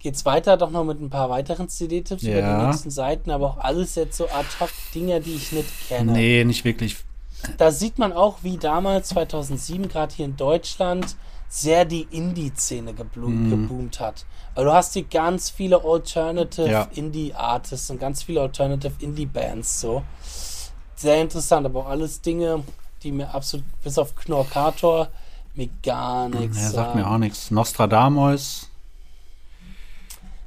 Geht's weiter doch noch mit ein paar weiteren CD-Tipps über Ja. die nächsten Seiten, aber auch alles jetzt so ad hoc Dinger, die ich nicht kenne. Nee, nicht wirklich. Da sieht man auch, wie damals 2007 gerade hier in Deutschland sehr die Indie-Szene Mhm. geboomt hat. Weil du hast hier ganz viele Alternative Ja. Indie-Artists und ganz viele Alternative Indie-Bands so. Sehr interessant, aber auch alles Dinge, die mir absolut, bis auf Knorkator, mir gar nichts Er sagt mir auch nichts. Nostradamus.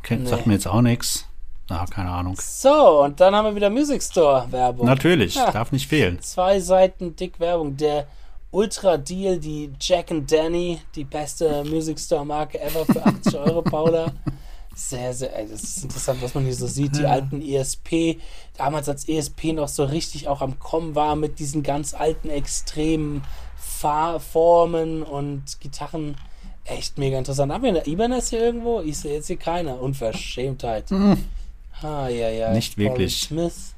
Kennt, Sagt Nee. mir jetzt auch nichts. Na, keine Ahnung. So, und dann haben wir wieder Music Store-Werbung. Natürlich, Ja. darf nicht fehlen. Zwei Seiten dick Werbung. Der Ultra Deal, die Jack and Danny, die beste Music Store Marke ever für 80 Euro, Paula. Sehr, sehr, ey, das ist interessant, was man hier so sieht. Die alten ESP, damals als ESP noch so richtig auch am Kommen war mit diesen ganz alten, extremen Fahrformen und Gitarren. Echt mega interessant. Haben wir eine Ibanez hier irgendwo? Ich sehe jetzt hier keine. Unverschämtheit. Ah, ja, ja. Mhm. Nicht wirklich. Smith.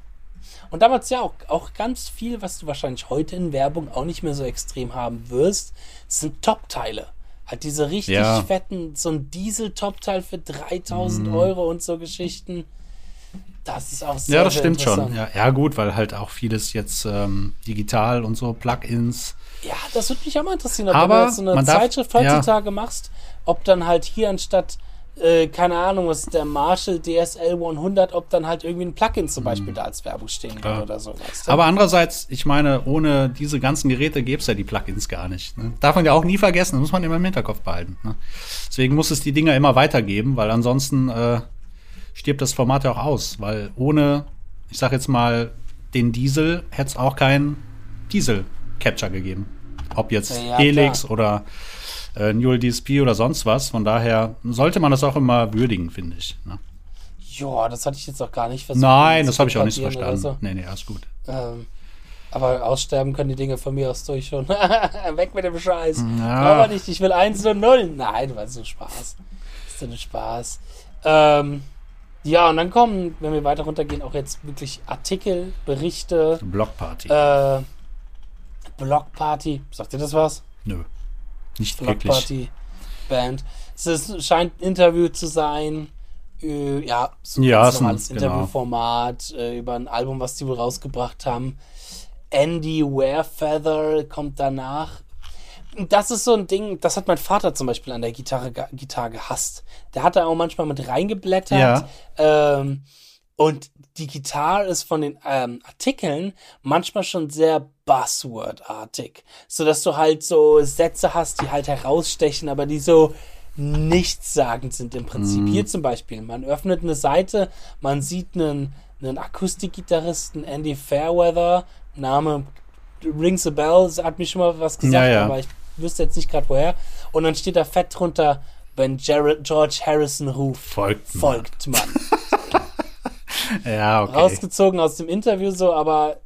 Und damals ja auch, auch ganz viel, was du wahrscheinlich heute in Werbung auch nicht mehr so extrem haben wirst, sind Top-Teile. Halt diese richtig Ja. Mhm. fetten, so ein Diesel-Top-Teil für 3000 Euro und so Geschichten. Das ist auch sehr Ja, das sehr stimmt schon. Ja, ja, gut, weil halt auch vieles jetzt ähm, digital und so, Plugins. Ja, das würde mich auch mal interessieren, ob Aber du jetzt so eine man darf- Zeitschrift ja. heutzutage machst, ob dann halt hier anstatt, äh, keine Ahnung, was ist der Marshall DSL 100, ob dann halt irgendwie ein Plugin zum Beispiel da als Werbung stehen Mhm. Klar. oder so. Weißt du? Aber andererseits, ich meine, ohne diese ganzen Geräte gäbe es ja die Plugins gar nicht. Ne? Darf man ja auch nie vergessen, das muss man immer im Hinterkopf behalten. Ne? Deswegen muss es die Dinger immer weitergeben, weil ansonsten äh, stirbt das Format ja auch aus. Weil ohne, ich sag jetzt mal, den Diesel hätte es auch keinen Diesel-Capture gegeben. Ob jetzt Ja, Helix klar. oder äh, Neural DSP oder sonst was. Von daher sollte man das auch immer würdigen, finde ich. Ne? Ja, das hatte ich jetzt auch gar nicht versucht. Nein, das habe ich auch nicht so verstanden. Nee, nee, alles gut. So. Ähm, aber aussterben können die Dinge von mir aus durch schon. Weg mit dem Scheiß. Ja. Aber nicht, ich will 1 und 0. Nein, war so Spaß. Das ist so ein Spaß. Ähm, ja, und dann kommen, wenn wir weiter runtergehen, auch jetzt wirklich Artikel, Berichte, Blockparty. äh, Blockparty. Sagt ihr das was? Nö. Nicht wirklich. Blockparty Band. Es ist, scheint ein Interview zu sein. Äh, ja, so ein Ja, ganz ein- normales genau. Interviewformat äh, über ein Album, was die wohl rausgebracht haben. Andy Warefeather kommt danach. Das ist so ein Ding, das hat mein Vater zum Beispiel an der Gitarre, Gitarre gehasst. Der hat da auch manchmal mit reingeblättert. Ja. Ähm, und die Gitarre ist von den ähm, Artikeln manchmal schon sehr Buzzword-artig. So dass du halt so Sätze hast, die halt herausstechen, aber die so nichtssagend sind im Prinzip. Hier zum Beispiel, man öffnet eine Seite, man sieht einen, einen Akustikgitarristen, Andy Fairweather, Name rings a bell, hat mir schon mal was gesagt, Ja, ja. aber ich wüsste jetzt nicht gerade woher. Und dann steht da fett drunter, wenn Jared, George Harrison ruft, Folgt man. folgt man. Ja, okay. Rausgezogen aus dem Interview so, aber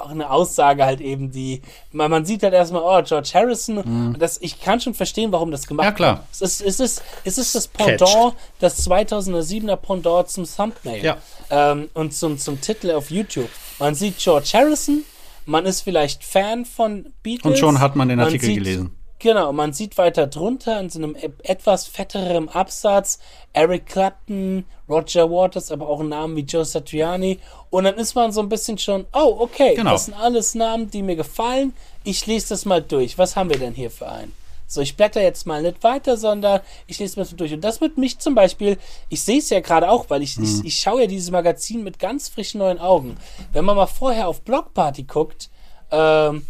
auch eine Aussage halt eben, die, man, man sieht halt erstmal, oh, George Harrison, und das, ich kann schon verstehen, warum das gemacht Mhm. Ja, klar. wird. Es ist, es ist, es ist das. Pendant, das 2007er Pendant zum Thumbnail Ja. ähm, und zum, zum Titel auf YouTube. Man sieht George Harrison, man ist vielleicht Fan von Beatles. Und schon hat man den Artikel sieht, gelesen. Genau, man sieht weiter drunter in so einem e- etwas fetterem Absatz Eric Clapton, Roger Waters, aber auch Namen wie Joe Satriani. Und dann ist man so ein bisschen schon, oh, okay, Genau. das sind alles Namen, die mir gefallen. Ich lese das mal durch. Was haben wir denn hier für einen? So, ich blätter jetzt mal nicht weiter, sondern ich lese mir das durch. Und das wird mich zum Beispiel, ich sehe es ja gerade auch, weil ich, Mhm. ich, ich schaue ja dieses Magazin mit ganz frischen neuen Augen. Wenn man mal vorher auf Blockparty guckt, ähm,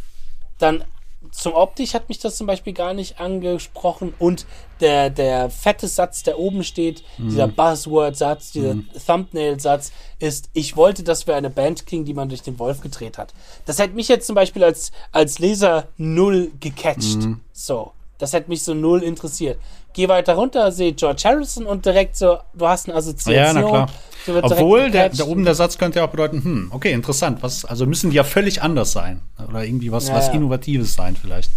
dann zum Optisch hat mich das zum Beispiel gar nicht angesprochen und der, der fette Satz, der oben steht, dieser Buzzword-Satz, dieser Thumbnail-Satz, ist, ich wollte, dass wir eine Band kriegen, die man durch den Wolf gedreht hat. Das hätte mich jetzt zum Beispiel als, als Leser null gecatcht. So. Das hätte mich so null interessiert. Geh weiter runter, sehe George Harrison und direkt so, du hast eine Assoziation. Ja, na klar. Obwohl, der, da oben der Satz könnte ja auch bedeuten, hm, okay, interessant. Was, also müssen die ja völlig anders sein. Oder irgendwie was, Ja, was. Innovatives sein vielleicht.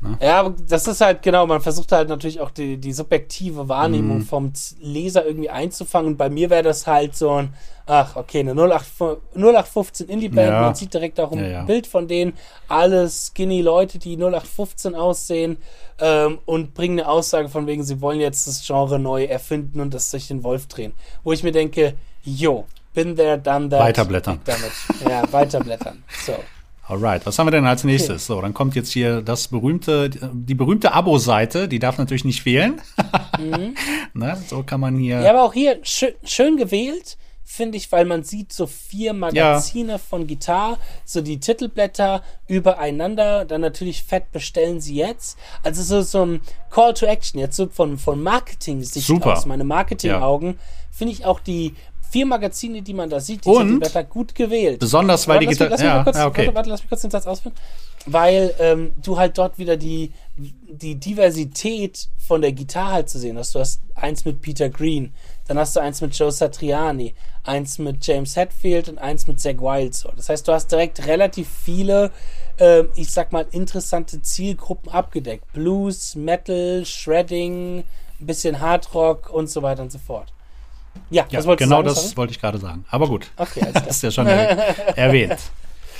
Ne? Ja, aber das ist halt genau, man versucht halt natürlich auch die, die subjektive Wahrnehmung Mhm. vom Leser irgendwie einzufangen. Und bei mir wäre das halt so ein, ach, okay, eine 08, 0815 Indie-Band, Ja. man sieht direkt auch ein Ja, ja. Bild von denen, alle skinny Leute, die 0815 aussehen ähm, und bringen eine Aussage von wegen, sie wollen jetzt das Genre neu erfinden und das durch den Wolf drehen. Wo ich mir denke, yo, been there, done that. Weiterblättern. Damit. Ja, weiterblättern. So. Alright, was haben wir denn als nächstes? So, dann kommt jetzt hier das berühmte, die berühmte Abo-Seite, die darf natürlich nicht fehlen. ne? So kann man hier. Mhm. Ja, aber auch hier schön, schön gewählt, finde ich, weil man sieht so vier Magazine von Gitarre, so die Titelblätter übereinander, dann natürlich fett bestellen sie jetzt. Also so, so ein Call to Action, jetzt so von, von Marketing-Sicht aus, meine Marketing-Augen, finde ich auch die vier Magazine, die man da sieht, die Und Titelblätter gut gewählt. Besonders, weil Warte, die Gitarre. Ja, kurz, ja, okay. warte, warte, lass mich kurz den Satz ausführen. Weil ähm, du halt dort wieder die, die Diversität von der Gitarre halt zu sehen hast. Du hast eins mit Peter Green, dann hast du eins mit Joe Satriani, eins mit James Hetfield und eins mit Zach Wild. So. Das heißt, du hast direkt relativ viele, ähm, ich sag mal, interessante Zielgruppen abgedeckt. Blues, Metal, Shredding, ein bisschen Hardrock und so weiter und so fort. Ja, Ja, genau sagen? das Sorry? wollte ich gerade sagen. Aber gut. Okay. Hast du ja schon er erwähnt.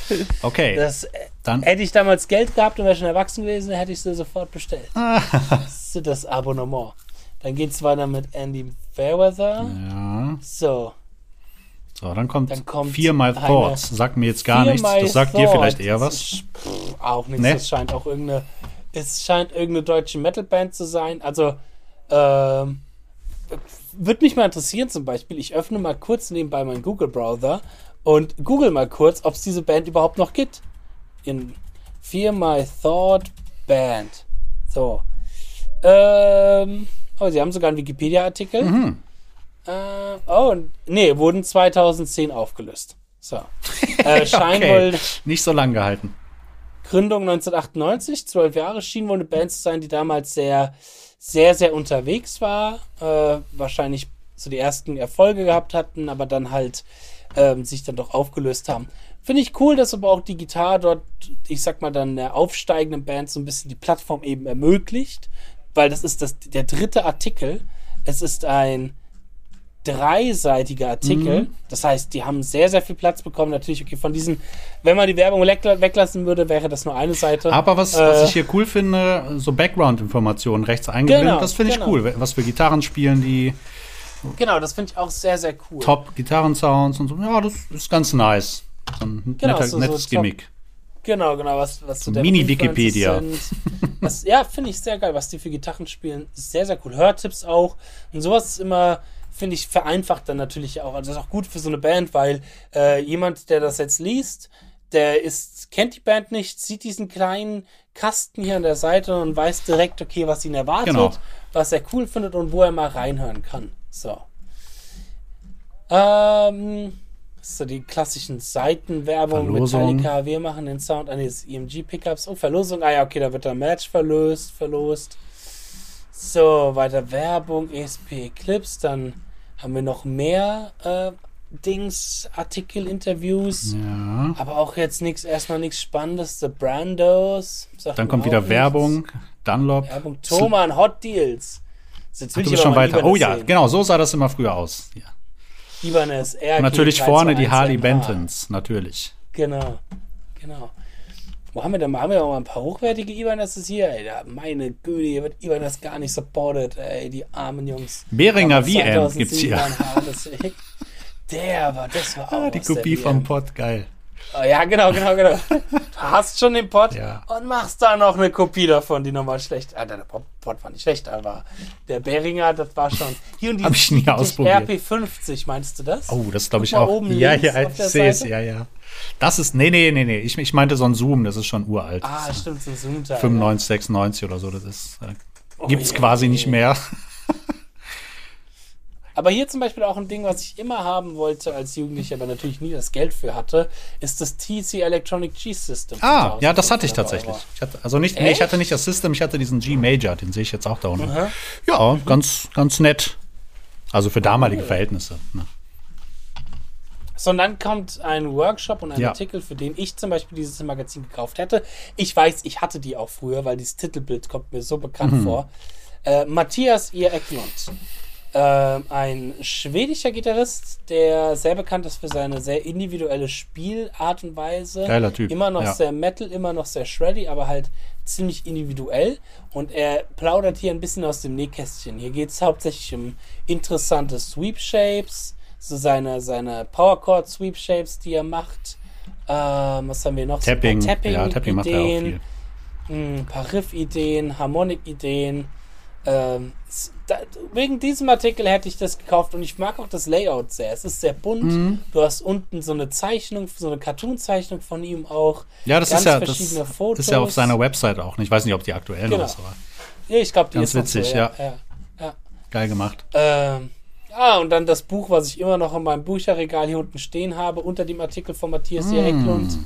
Okay, Das, dann. Hätte ich damals Geld gehabt und wäre schon erwachsen gewesen, hätte ich sie sofort bestellt. Ah. das ist das Abonnement. Dann geht's weiter mit Andy Fairweather. Ja. So. So, dann kommt, Dann kommt Fear My Thoughts. Sagt mir jetzt gar Fear nichts. Das sagt dir vielleicht eher was. Das ist, pff, auch nichts. Ne? Das scheint auch irgendeine. Es scheint irgendeine deutsche Metalband zu sein. Also, ähm, würde mich mal interessieren zum Beispiel. Ich öffne mal kurz nebenbei meinen Google-Browser und google mal kurz, ob es diese Band überhaupt noch gibt. In Fear My Thought Band. So. Ähm, oh, sie haben sogar einen Wikipedia-Artikel. Mhm. Äh, oh, nee, wurden 2010 aufgelöst. So. Äh, scheint Okay. wohl Nicht so lang gehalten. Gründung 1998, zwölf Jahre, schien wohl eine Band zu sein, die damals sehr, sehr, sehr unterwegs war. Äh, wahrscheinlich so die ersten Erfolge gehabt hatten, aber dann halt ähm, sich dann doch aufgelöst haben. Finde ich cool, dass aber auch die Gitarre dort, ich sag mal, dann der aufsteigenden Band so ein bisschen die Plattform eben ermöglicht, weil das ist das, der dritte Artikel. Es ist ein dreiseitiger Artikel. Mhm. Das heißt, die haben sehr, sehr viel Platz bekommen. Natürlich, okay, von diesen, wenn man die Werbung wegla- weglassen würde, wäre das nur eine Seite. Aber was, Äh, was ich hier cool finde, so Background-Informationen rechts eingeblendet, Genau, das finde ich genau. cool. Was für Gitarren spielen die, Genau, das finde ich auch sehr, sehr cool. Top-Gitarren-Sounds und so. Ja, das ist ganz nice. So ein Genau, netter, so- so nettes top- Gimmick. Genau, genau, was, was so Mini-Wikipedia. Ja, finde ich sehr geil, was die für Gitarren spielen. Ist sehr, sehr cool. Hörtipps auch. Und sowas ist immer, finde ich, vereinfacht dann natürlich auch. Also das ist auch gut für so eine Band, weil äh, jemand, der das jetzt liest, der ist, kennt die Band nicht, sieht diesen kleinen Kasten hier an der Seite und weiß direkt, okay, was ihn erwartet, Genau. was er cool findet und wo er mal reinhören kann. So. Ähm, so die klassischen Seitenwerbung Verlosung. Metallica, wir machen den Sound des EMG-Pickups. Oh, Verlosung, ah ja, okay, da wird der Match verlöst, verlost. So, weiter Werbung, ESP Eclipse, dann haben wir noch mehr äh, Dings, Artikel, Interviews, Ja. aber auch jetzt nichts, erstmal nichts Spannendes. The Brandos. Dann kommt wieder nichts. Werbung, Dunlop. Werbung, Thomann, Hot Deals. Jetzt Ach, du bist schon weiter. Ibanez Oh ja, sehen. genau, so sah das immer früher aus. Ja. Ibanez, RG Und natürlich vorne die 321 Harley. Bentons, natürlich. Genau, genau. Wo haben wir denn? Haben wir auch mal ein paar hochwertige Ibanezes hier? Ey, meine Güte, hier wird Ibanez gar nicht supported, ey, die armen Jungs. Behringer Aber VM 2007 gibt's hier. Der war, das war auch Ah, die Kopie vom Pod, geil. Oh, ja, genau, genau, genau. Du hast schon den Pod Ja. und machst da noch eine Kopie davon, die nochmal schlecht. Ah, der Pod war nicht schlecht, aber der Behringer, das war schon. Hier und die Hab ich nie ausprobiert. RP50, meinst du das? Oh, das glaube ich auch. oben ja, ja, ich sehe es, ja, ja. Das ist, nee, nee, nee, nee. Ich, ich meinte so ein Zoom, das ist schon uralt. Ah, stimmt, so ein Zoom-Teil. 95, 96 oder so, das ist, äh, Oh gibt's je, quasi je. nicht mehr. Aber hier zum Beispiel auch ein Ding, was ich immer haben wollte als Jugendlicher, aber natürlich nie das Geld für hatte, ist das TC Electronic G System. Ah, ja, das hatte ich 1500 tatsächlich. Ich hatte, also nicht, nee, ich hatte nicht das System, ich hatte diesen G Major, den sehe ich jetzt auch da unten. Aha. Ja, ganz, ganz nett. Also für damalige Verhältnisse. Ne? Sondern kommt ein Workshop und ein Ja. Artikel, für den ich zum Beispiel dieses Magazin gekauft hätte. Ich weiß, ich hatte die auch früher, weil dieses Titelbild kommt mir so bekannt Mhm. vor. Äh, Matthias ihr Eklund. Ähm, ein schwedischer Gitarrist, der sehr bekannt ist für seine sehr individuelle Spielart und Weise. Geiler Typ, Immer noch ja. sehr Metal, immer noch sehr shreddy, aber halt ziemlich individuell. Und er plaudert hier ein bisschen aus dem Nähkästchen. Hier geht es hauptsächlich um interessante Sweep Shapes, so seine, seine Power Chord Sweep Shapes, die er macht. Ähm, was haben wir noch? So ein paar Tapping, Tapping ja, Tapping macht er auch viel. ein paar Riff-Ideen, Harmonik-Ideen. Ähm, da, wegen diesem Artikel hätte ich das gekauft und ich mag auch das Layout sehr. Es ist sehr bunt. Mhm. Du hast unten so eine Zeichnung, so eine Cartoon-Zeichnung von ihm auch. Ja, das ist ja, das ist ja auf seiner Website auch. Ich weiß nicht, ob die aktuell Genau. ist, aber Ja, ich glaube, die Ganz ist witzig, so, ja. ja. ja. geil gemacht. Ähm, ah, und dann das Buch, was ich immer noch in meinem Bücherregal hier unten stehen habe, unter dem Artikel von Matthias J. Eklund.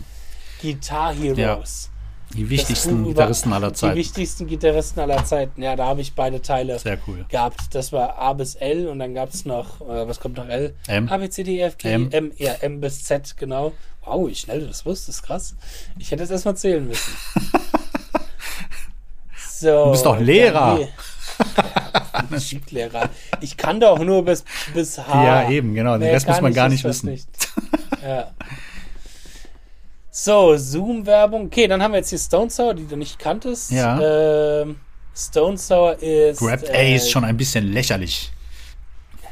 Guitar Heroes. Die Das wichtigsten Gitarristen aller Die Zeiten. wichtigsten Gitarristen aller Zeiten. Ja, da habe ich beide Teile Sehr cool. gehabt. Das war A bis L und dann gab es noch, äh, was kommt nach L? M. A, B, C, D, E, F, G, M. M. Ja, M bis Z, genau. Wow, wie schnell du das wusstest, krass. Ich hätte es erstmal zählen müssen. So. Du bist doch Lehrer. dann Ja, Musiklehrer. Ich kann doch nur bis, bis H. Ja, eben, genau. Den Mehr Rest muss man gar nicht wissen. nicht. Ja. So, Zoom-Werbung. Okay, dann haben wir jetzt hier Stone Sour, die du nicht kanntest. Ja. Ähm, Stone Sour ist. Grabbed A äh, ist schon ein bisschen lächerlich.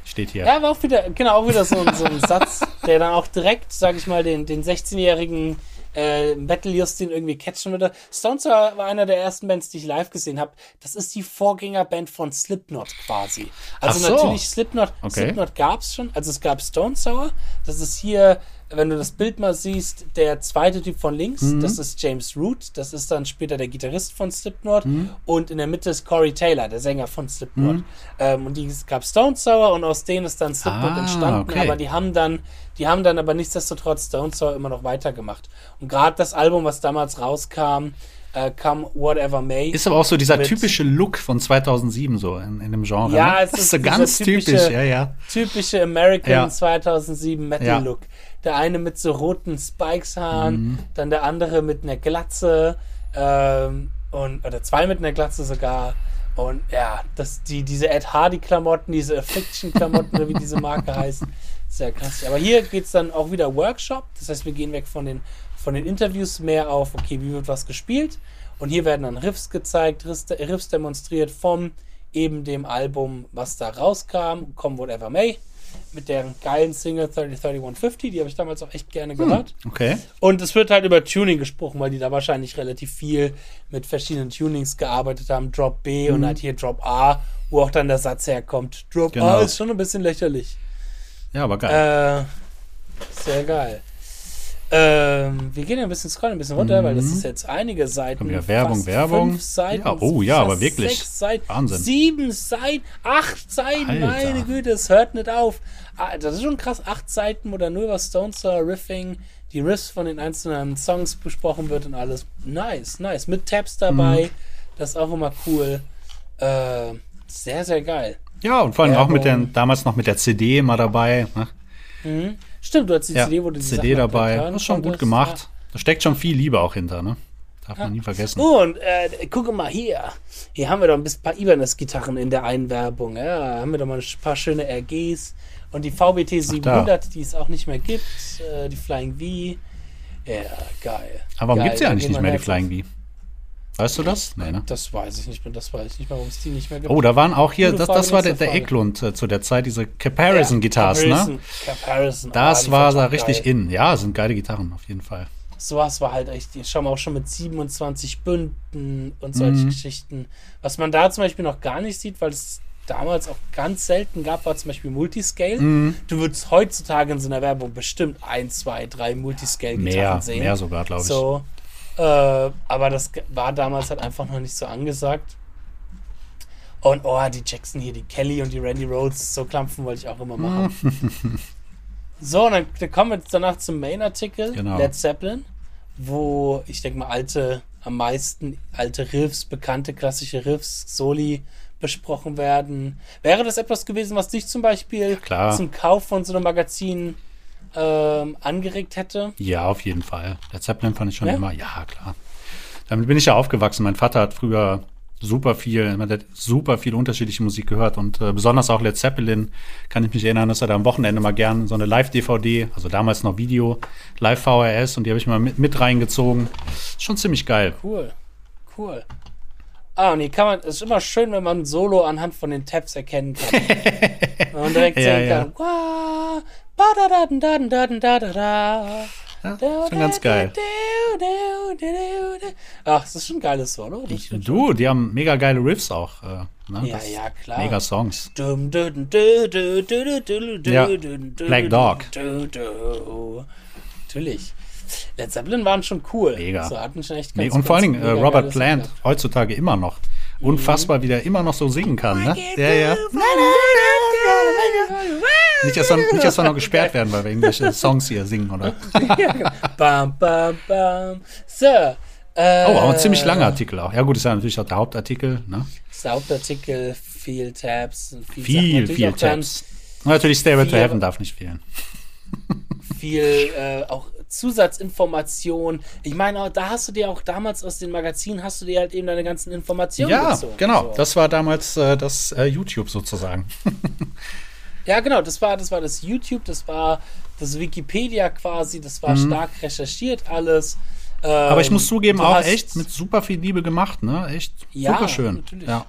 Steht hier. Ja, aber auch wieder, genau, auch wieder so, ein- so ein Satz, der dann auch direkt, sag ich mal, den, den 16-jährigen äh, Metal Justin irgendwie catchen würde. Stone Sour war einer der ersten Bands, die ich live gesehen habe. Das ist die Vorgängerband von Slipknot quasi. Also so. natürlich Slipknot, Okay. Slipknot gab es schon. Also es gab Stone Sour. Das ist hier, wenn du das Bild mal siehst, der zweite Typ von links. Mhm. Das ist James Root. Das ist dann später der Gitarrist von Slipknot. Mhm. Und in der Mitte ist Corey Taylor, der Sänger von Slipknot. Ähm, und die, es gab Stone Sour und aus denen ist dann Slipknot Ah, entstanden. okay. Aber die haben dann, die haben dann aber nichtsdestotrotz Stone Sour immer noch weitergemacht. Und gerade das Album, was damals rauskam, äh, Come Whatever May. Ist aber auch so dieser typische Look von 2007 so in, in dem Genre. Ja, ne? es ist ist so ganz typische- typisch. Ja, ja. typische American Ja. 2007 Metal Ja. Look. Der eine mit so roten Spikes-Haaren, Mhm. dann der andere mit einer Glatze ähm, und oder zwei mit einer Glatze sogar. Und ja, das, die, diese Ed Hardy-Klamotten, diese Affliction-Klamotten, wie diese Marke heißt, sehr krass. Aber hier geht es dann auch wieder Workshop. Das heißt, wir gehen weg von den, von den Interviews mehr auf, okay, wie wird was gespielt? Und hier werden dann Riffs gezeigt, Riffs, Riffs demonstriert vom eben dem Album, was da rauskam, Come Whatever May, mit deren geilen Single 303150, die habe ich damals auch echt gerne gehört. Okay. Und es wird halt über Tuning gesprochen, weil die da wahrscheinlich relativ viel mit verschiedenen Tunings gearbeitet haben. Drop B und halt hier Drop A, wo auch dann der Satz herkommt. Drop A Genau. ist schon ein bisschen lächerlich. Ja, aber geil. Äh, sehr geil. Ähm, wir gehen ja ein bisschen scrollen, ein bisschen runter, weil das ist jetzt einige Seiten. Wieder Mhm. Werbung, Werbung. Fünf Seiten, Ja, oh ja, aber wirklich. Sechs Seiten, Wahnsinn. Sieben Seiten, acht Seiten, Alter. meine Güte, es hört nicht auf. Ah, Das ist schon krass, acht Seiten, wo dann nur über Stone Sour Riffing, die Riffs von den einzelnen Songs besprochen wird und alles. Nice, nice. Mit Tabs dabei, Mhm. das ist auch immer cool. Äh, sehr, sehr geil. ja, und vor allem auch mit Werbung. den, damals noch mit der CD mal dabei. Ne? Stimmt, du hast die Ja, CD, wo du die CD Sachen dabei. Das ist schon gut konntest. gemacht. Da steckt schon viel Liebe auch hinter, ne? Darf man nie vergessen. Oh, und äh, gucke mal hier. Hier haben wir doch ein bisschen paar Ibanez-Gitarren in der Einwerbung. Ja, haben wir doch mal ein paar schöne RGs. Und die VBT 700, die es auch nicht mehr gibt. Äh, die Flying V. Ja, geil. Aber warum gibt es ja eigentlich nicht mehr die Flying V? Weißt du das? Nee, ne? Das weiß ich nicht mehr. Das weiß ich nicht mehr, warum es die nicht mehr gibt. Oh, da waren auch hier, das, das war der, der. Eklund äh, zu der Zeit, diese Comparison-Guitars, ne? Comparison, Comparison. Das Ah, war da richtig geil. in. Ja, sind geile Gitarren, auf jeden Fall. Sowas war halt echt, ich schau mal auch schon mit 27 Bünden und solche Mhm. Geschichten. Was man da zum Beispiel noch gar nicht sieht, weil es damals auch ganz selten gab, war zum Beispiel Multiscale. Mhm. Du würdest heutzutage in so einer Werbung bestimmt ein, zwei, drei Multiscale-Gitarren Mehr, sehen. mehr sogar, glaube ich. So, äh, aber das war damals halt einfach noch nicht so angesagt. Und oh, die Jackson hier, die Kelly und die Randy Rhodes, so klampfen wollte ich auch immer machen. so, und dann, dann kommen wir jetzt danach zum Main-Artikel, Genau. Led Zeppelin, wo ich denke mal alte, am meisten alte Riffs, bekannte klassische Riffs, Soli besprochen werden. Wäre das etwas gewesen, was dich zum Beispiel klar. zum Kauf von so einem Magazin ähm, angeregt hätte? Ja, auf jeden Fall. Der Zeppelin fand ich schon Ja? immer, ja, klar. Damit bin ich ja aufgewachsen. Mein Vater hat früher super viel, man hat super viel unterschiedliche Musik gehört und äh, besonders auch Led Zeppelin kann ich mich erinnern, dass er da am Wochenende mal gern so eine Live-DVD, also damals noch Video, Live-VHS und die habe ich mal mit, mit reingezogen. Schon ziemlich geil. Cool. Cool. Ah, und hier kann man, es ist immer schön, wenn man ein Solo anhand von den Tabs erkennen kann. wenn man direkt Ja, sehen ja. kann. Wah, ja, schon ganz geil. Ach, das ist schon ein geiles Solo. Ich, du, die haben mega geile Riffs auch. Ne? Ja, ja, klar. Mega Songs. Ja, Black Dog. Natürlich. Led Zeppelin waren schon cool. Mega. So, hatten schon echt nee, und vor allen Dingen Robert Plant, heutzutage immer noch. Unfassbar, wie der immer noch so singen kann. Ne? Ja, ja. Nicht, dass wir, nicht, dass wir noch gesperrt werden, weil wir irgendwelche Songs hier singen, oder? Bam, bam, bam. So. Äh, Oh, aber ein ziemlich langer Artikel auch. Ja, gut, ist ja natürlich auch der Hauptartikel. Ne? Das Hauptartikel, viel Tabs. Viel. Viel, viel Tabs. Und natürlich Stairway to Heaven darf nicht fehlen. Viel äh, auch Zusatzinformationen. Ich meine, da hast du dir auch damals aus den Magazinen hast du dir halt eben deine ganzen Informationen Ja, gezogen. genau. So. Das war damals äh, das äh, YouTube sozusagen. Ja, genau, das war, das war das YouTube, das war das Wikipedia quasi, das war stark recherchiert alles. Mhm. Aber ich muss Ähm, zugeben, auch echt mit super viel Liebe gemacht, ne? Echt Ja, super schön. natürlich. Ja.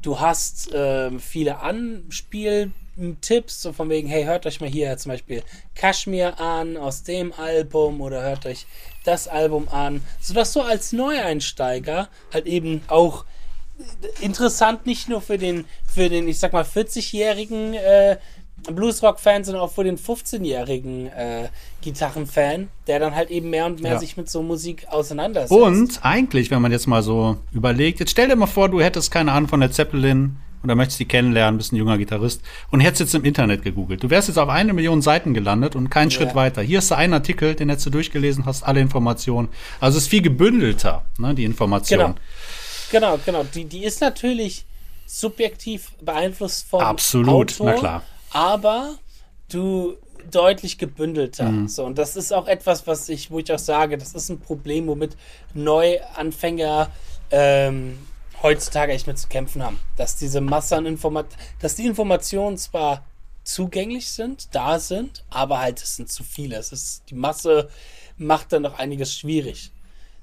Du hast ähm, viele Anspieltipps, so von wegen, hey, hört euch mal hier zum Beispiel Kashmir an aus dem Album oder hört euch das Album an, sodass du als Neueinsteiger halt eben auch interessant nicht nur für den, für den, ich sag mal, 40-jährigen äh, Bluesrock-Fan, sondern auch für den 15-jährigen äh, Gitarrenfan, der dann halt eben mehr und mehr Ja. sich mit so Musik auseinandersetzt. Und eigentlich, wenn man jetzt mal so überlegt, jetzt stell dir mal vor, du hättest keine Ahnung von der Zeppelin oder möchtest die kennenlernen, bist ein junger Gitarrist und hättest jetzt im Internet gegoogelt. Du wärst jetzt auf eine Million Seiten gelandet und keinen Schritt weiter. Hier ist einen Artikel, den hättest du durchgelesen, hast alle Informationen. Also es ist viel gebündelter, ne, die Information. Genau. Genau, genau. Die, die ist natürlich subjektiv beeinflusst vom Absolut, Autor, na klar. aber du deutlich gebündelter. Mhm. So, und das ist auch etwas, was ich, wo ich auch sage, das ist ein Problem, womit Neuanfänger ähm, heutzutage echt mit zu kämpfen haben. Dass diese Masse an Informationen, dass die Informationen zwar zugänglich sind, da sind, aber halt es sind zu viele. Es ist, die Masse macht dann noch einiges schwierig.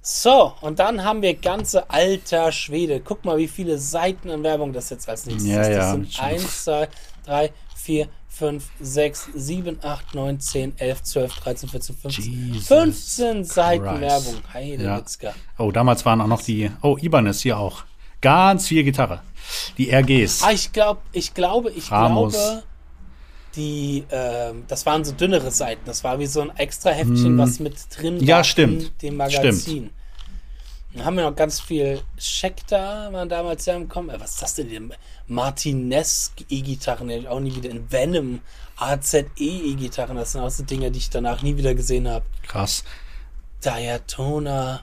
So, und dann haben wir ganze alter Schwede. Guck mal, wie viele Seiten an Werbung das jetzt als nächstes Ja, ist. Das ja, sind schon. 1, 2, 3, 4, 5, 6, 7, 8, 9, 10, 11, 12, 13, 14, 15. Jesus 15 Seiten Christ. Werbung. Heide Ja. Witzka. Oh, damals waren auch noch die, oh, Ibanez hier auch. Ganz viel Gitarre. Die RGs. Ah, ich glaube, ich glaube, ich Ramos. glaube, die, ähm, das waren so dünnere Seiten. Das war wie so ein extra Heftchen, was mit drin. Ja, war stimmt. in dem Magazin. Dann haben wir noch ganz viel Schecter, waren damals ja im Kommen. Äh, Was ist das denn? Martinez E-Gitarren, die auch nie wieder in Venom AZE E-Gitarren. Das sind auch so Dinge, die ich danach nie wieder gesehen habe. Krass. Diatona.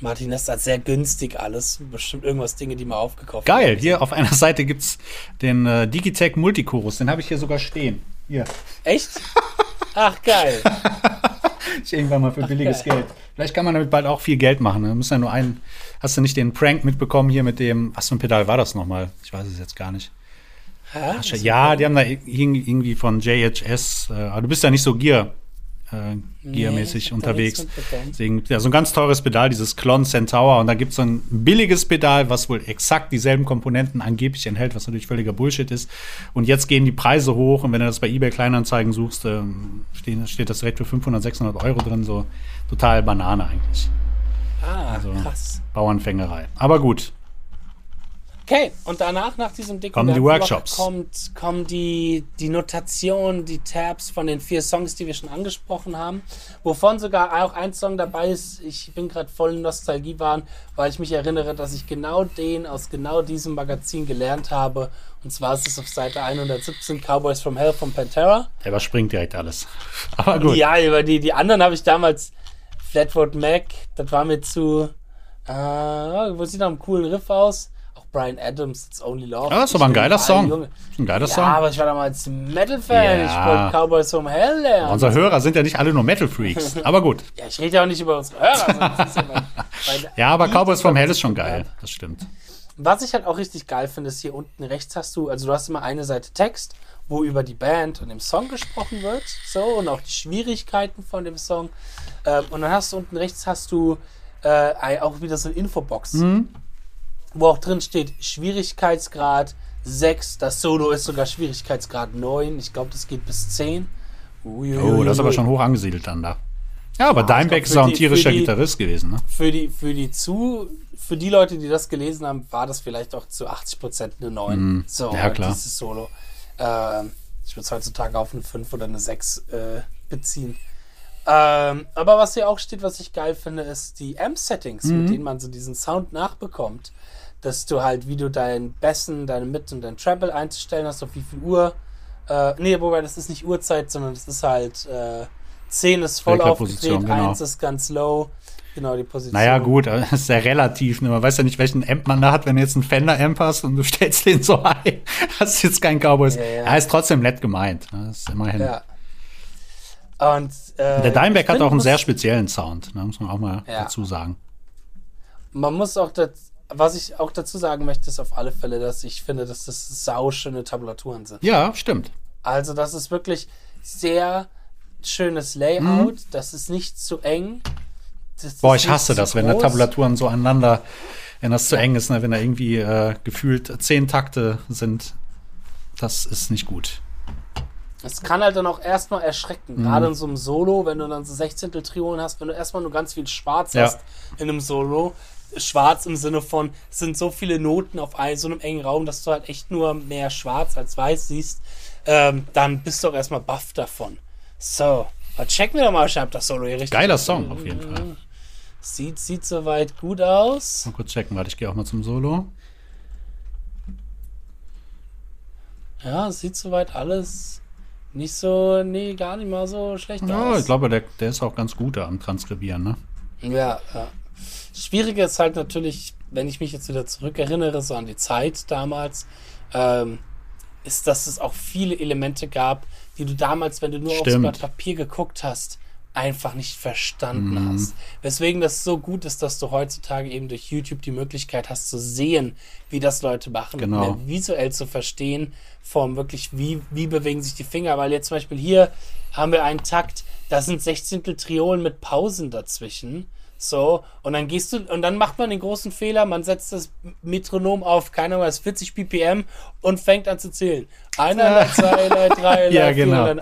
Martinez hat sehr günstig alles. Bestimmt irgendwas Dinge, die man aufgekauft Geil, hier auf einer Seite gibt's den äh, Digitech Multichorus, den habe ich hier sogar stehen. Hier. Echt? Ach, geil. Ich irgendwann mal für billiges geil. Geld. Vielleicht kann man damit bald auch viel Geld machen. Da müssen ja nur einen. Hast du nicht den Prank mitbekommen hier mit dem. Was für ein Pedal war das nochmal? Ich weiß es jetzt gar nicht. Ha? Ja, die haben da ir- irgendwie von JHS. Äh, aber du bist ja nicht so Gear. Äh, Gearmäßig da unterwegs. Deswegen, ja, so ein ganz teures Pedal, dieses Klon Centaur. Und da gibt es so ein billiges Pedal, was wohl exakt dieselben Komponenten angeblich enthält, was natürlich völliger Bullshit ist. Und jetzt gehen die Preise hoch. Und wenn du das bei eBay Kleinanzeigen suchst, ähm, steht, steht das direkt für 500, 600 Euro drin. So total Banane eigentlich. Ah, Also- krass. Bauernfängerei. Aber gut. Okay, und danach, nach diesem dicken Kommen die Workshops. kommt, kommen die, die Notation, die Tabs von den vier Songs, die wir schon angesprochen haben, wovon sogar auch ein Song dabei ist. Ich bin gerade voll in Nostalgiewahn, weil ich mich erinnere, dass ich genau den aus genau diesem Magazin gelernt habe. Und zwar ist es auf Seite 117 Cowboys from Hell von Pantera. Der überspringt direkt alles. Aber gut. Ja, über die, die anderen habe ich damals Flatwood Mac, das war mir zu, äh, wo sieht nach einem coolen Riff aus. Brian Adams, It's Only Love. Ja, das ist aber ein geiler Song. Ein geiler ja, Song. aber ich war damals Metal-Fan. Ja. Ich wollte Cowboys from Hell lernen. Unsere Hörer sind ja nicht alle nur Metal-Freaks. Aber gut. Ja, ich rede ja auch nicht über unsere Hörer. ja, mein, mein Ja, aber Cowboys vom über Hell ist schon geil. Das stimmt. Was ich halt auch richtig geil finde, ist hier unten rechts hast du, also du hast immer eine Seite Text, wo über die Band und den Song gesprochen wird, so und auch die Schwierigkeiten von dem Song. Ähm, und dann hast du unten rechts hast du äh, auch wieder so eine Infobox, wo auch drin steht Schwierigkeitsgrad 6, das Solo ist sogar Schwierigkeitsgrad 9, ich glaube, das geht bis 10. Uiuiui. Oh, das ist aber schon hoch angesiedelt dann da. Ja, aber Ja, Dimebag ist auch ein tierischer die- Gitarrist gewesen, ne? für die, für die zu, für die Leute, die das gelesen haben, war das vielleicht auch zu 80% eine 9. So, Mhm. Ja, klar. dieses Solo. Ähm, ich würde es heutzutage auf eine 5 oder eine 6 äh, beziehen. Ähm, aber was hier auch steht, was ich geil finde, ist die Amp-Settings, Mhm. mit denen man so diesen Sound nachbekommt. Dass du halt, wie du deinen Bessen, deine Mid- und dein Treble einzustellen hast, auf wie viel Uhr. Äh, nee, wobei das ist nicht Uhrzeit, sondern das ist halt äh, 10 ist voll aufgedreht, genau. 1 ist ganz low. Genau, die Position. Naja, gut, das ist ja relativ. Ne? Man weiß ja nicht, welchen Amp man da hat, wenn du jetzt einen Fender-Amp hast und du stellst den so ein. Das ist jetzt kein Cowboys. Ja, ja. Er ist trotzdem nett gemeint. Ne? Das ist immerhin. Ja. Und äh, Der Dimebag ich hat auch einen sehr speziellen Sound, ne? muss man auch mal Ja. dazu sagen. Man muss auch das, was ich auch dazu sagen möchte, ist auf alle Fälle, dass ich finde, dass das sauschöne Tabulaturen sind. Ja, stimmt. Also das ist wirklich sehr schönes Layout. Das ist nicht zu eng. Mhm. Boah, ich hasse das, wenn da groß. Tabulaturen so aneinander, wenn das zu eng ist, ne? wenn da irgendwie äh, gefühlt zehn Takte sind. Das ist nicht gut. Es kann halt dann auch erstmal erschrecken, Mhm. gerade in so einem Solo, wenn du dann so Sechzehntel Triolen hast, wenn du erstmal nur ganz viel Schwarz Ja. hast in einem Solo. Schwarz im Sinne von, es sind so viele Noten auf ein, so einem engen Raum, dass du halt echt nur mehr schwarz als weiß siehst, ähm, dann bist du auch erstmal baff davon. So, mal checken wir doch mal, ob das Solo hier richtig Geiler Song auf jeden Fall. Sieht, sieht soweit gut aus. Mal kurz checken, warte, ich gehe auch mal zum Solo. Ja, sieht soweit alles nicht so, nee, gar nicht mal so schlecht Ja, aus. ich glaube, der, der ist auch ganz gut da am Transkribieren, ne? Ja, ja. Das Schwierige ist halt natürlich, wenn ich mich jetzt wieder zurückerinnere, so an die Zeit damals, ähm, ist, dass es auch viele Elemente gab, die du damals, wenn du nur aufs Stimmt. Blatt Papier geguckt hast, einfach nicht verstanden Mhm. hast. Weswegen das so gut ist, dass du heutzutage eben durch YouTube die Möglichkeit hast zu sehen, wie das Leute machen, Genau. visuell zu verstehen, vom wirklich, wie, wie bewegen sich die Finger. Weil jetzt zum Beispiel hier haben wir einen Takt, da sind Sechzehntel Triolen mit Pausen dazwischen. So, und dann gehst du, und dann macht man den großen Fehler, man setzt das Metronom auf, keine Ahnung, was, 40 BPM und fängt an zu zählen. Einer, zwei, drei, ja, genau.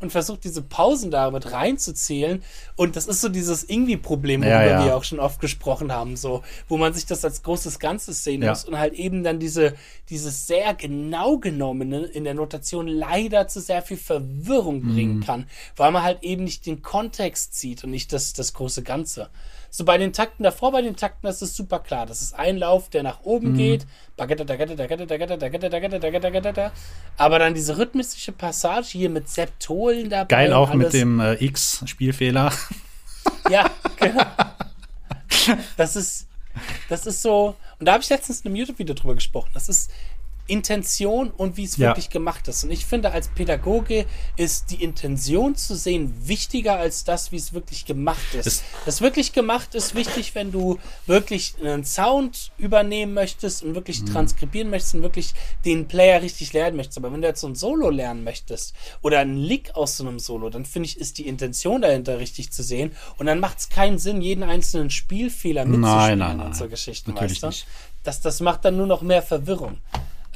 und versucht diese Pausen damit reinzuzählen. Und das ist so dieses Irgendwie-Problem, über ja, ja. wir auch schon oft gesprochen haben, so, wo man sich das als großes Ganzes sehen ja. muss und halt eben dann diese, dieses sehr genau genommene in der Notation leider zu sehr viel Verwirrung bringen mhm. kann, weil man halt eben nicht den Kontext sieht und nicht das, das große Ganze. So bei den Takten davor, bei den Takten, das ist super klar. Das ist ein Lauf, der nach oben Mhm. geht. Aber dann diese rhythmische Passage hier mit Septolen dabei. Geil auch mit dem äh, X-Spielfehler. Ja, genau. Das ist, das ist so. Und da habe ich letztens in einem YouTube-Video drüber gesprochen. Das ist Intention und wie es Ja. wirklich gemacht ist. Und ich finde, als Pädagoge ist die Intention zu sehen wichtiger als das, wie es wirklich gemacht ist. Es- das wirklich gemacht ist wichtig, wenn du wirklich einen Sound übernehmen möchtest und wirklich Mhm. transkribieren möchtest und wirklich den Player richtig lernen möchtest. Aber wenn du jetzt so ein Solo lernen möchtest oder einen Lick aus so einem Solo, dann finde ich, ist die Intention dahinter richtig zu sehen. Und dann macht es keinen Sinn, jeden einzelnen Spielfehler mitzuspielen nein, nein, und so nein. Geschichten, Natürlich weißt du? nicht. Das, das macht dann nur noch mehr Verwirrung.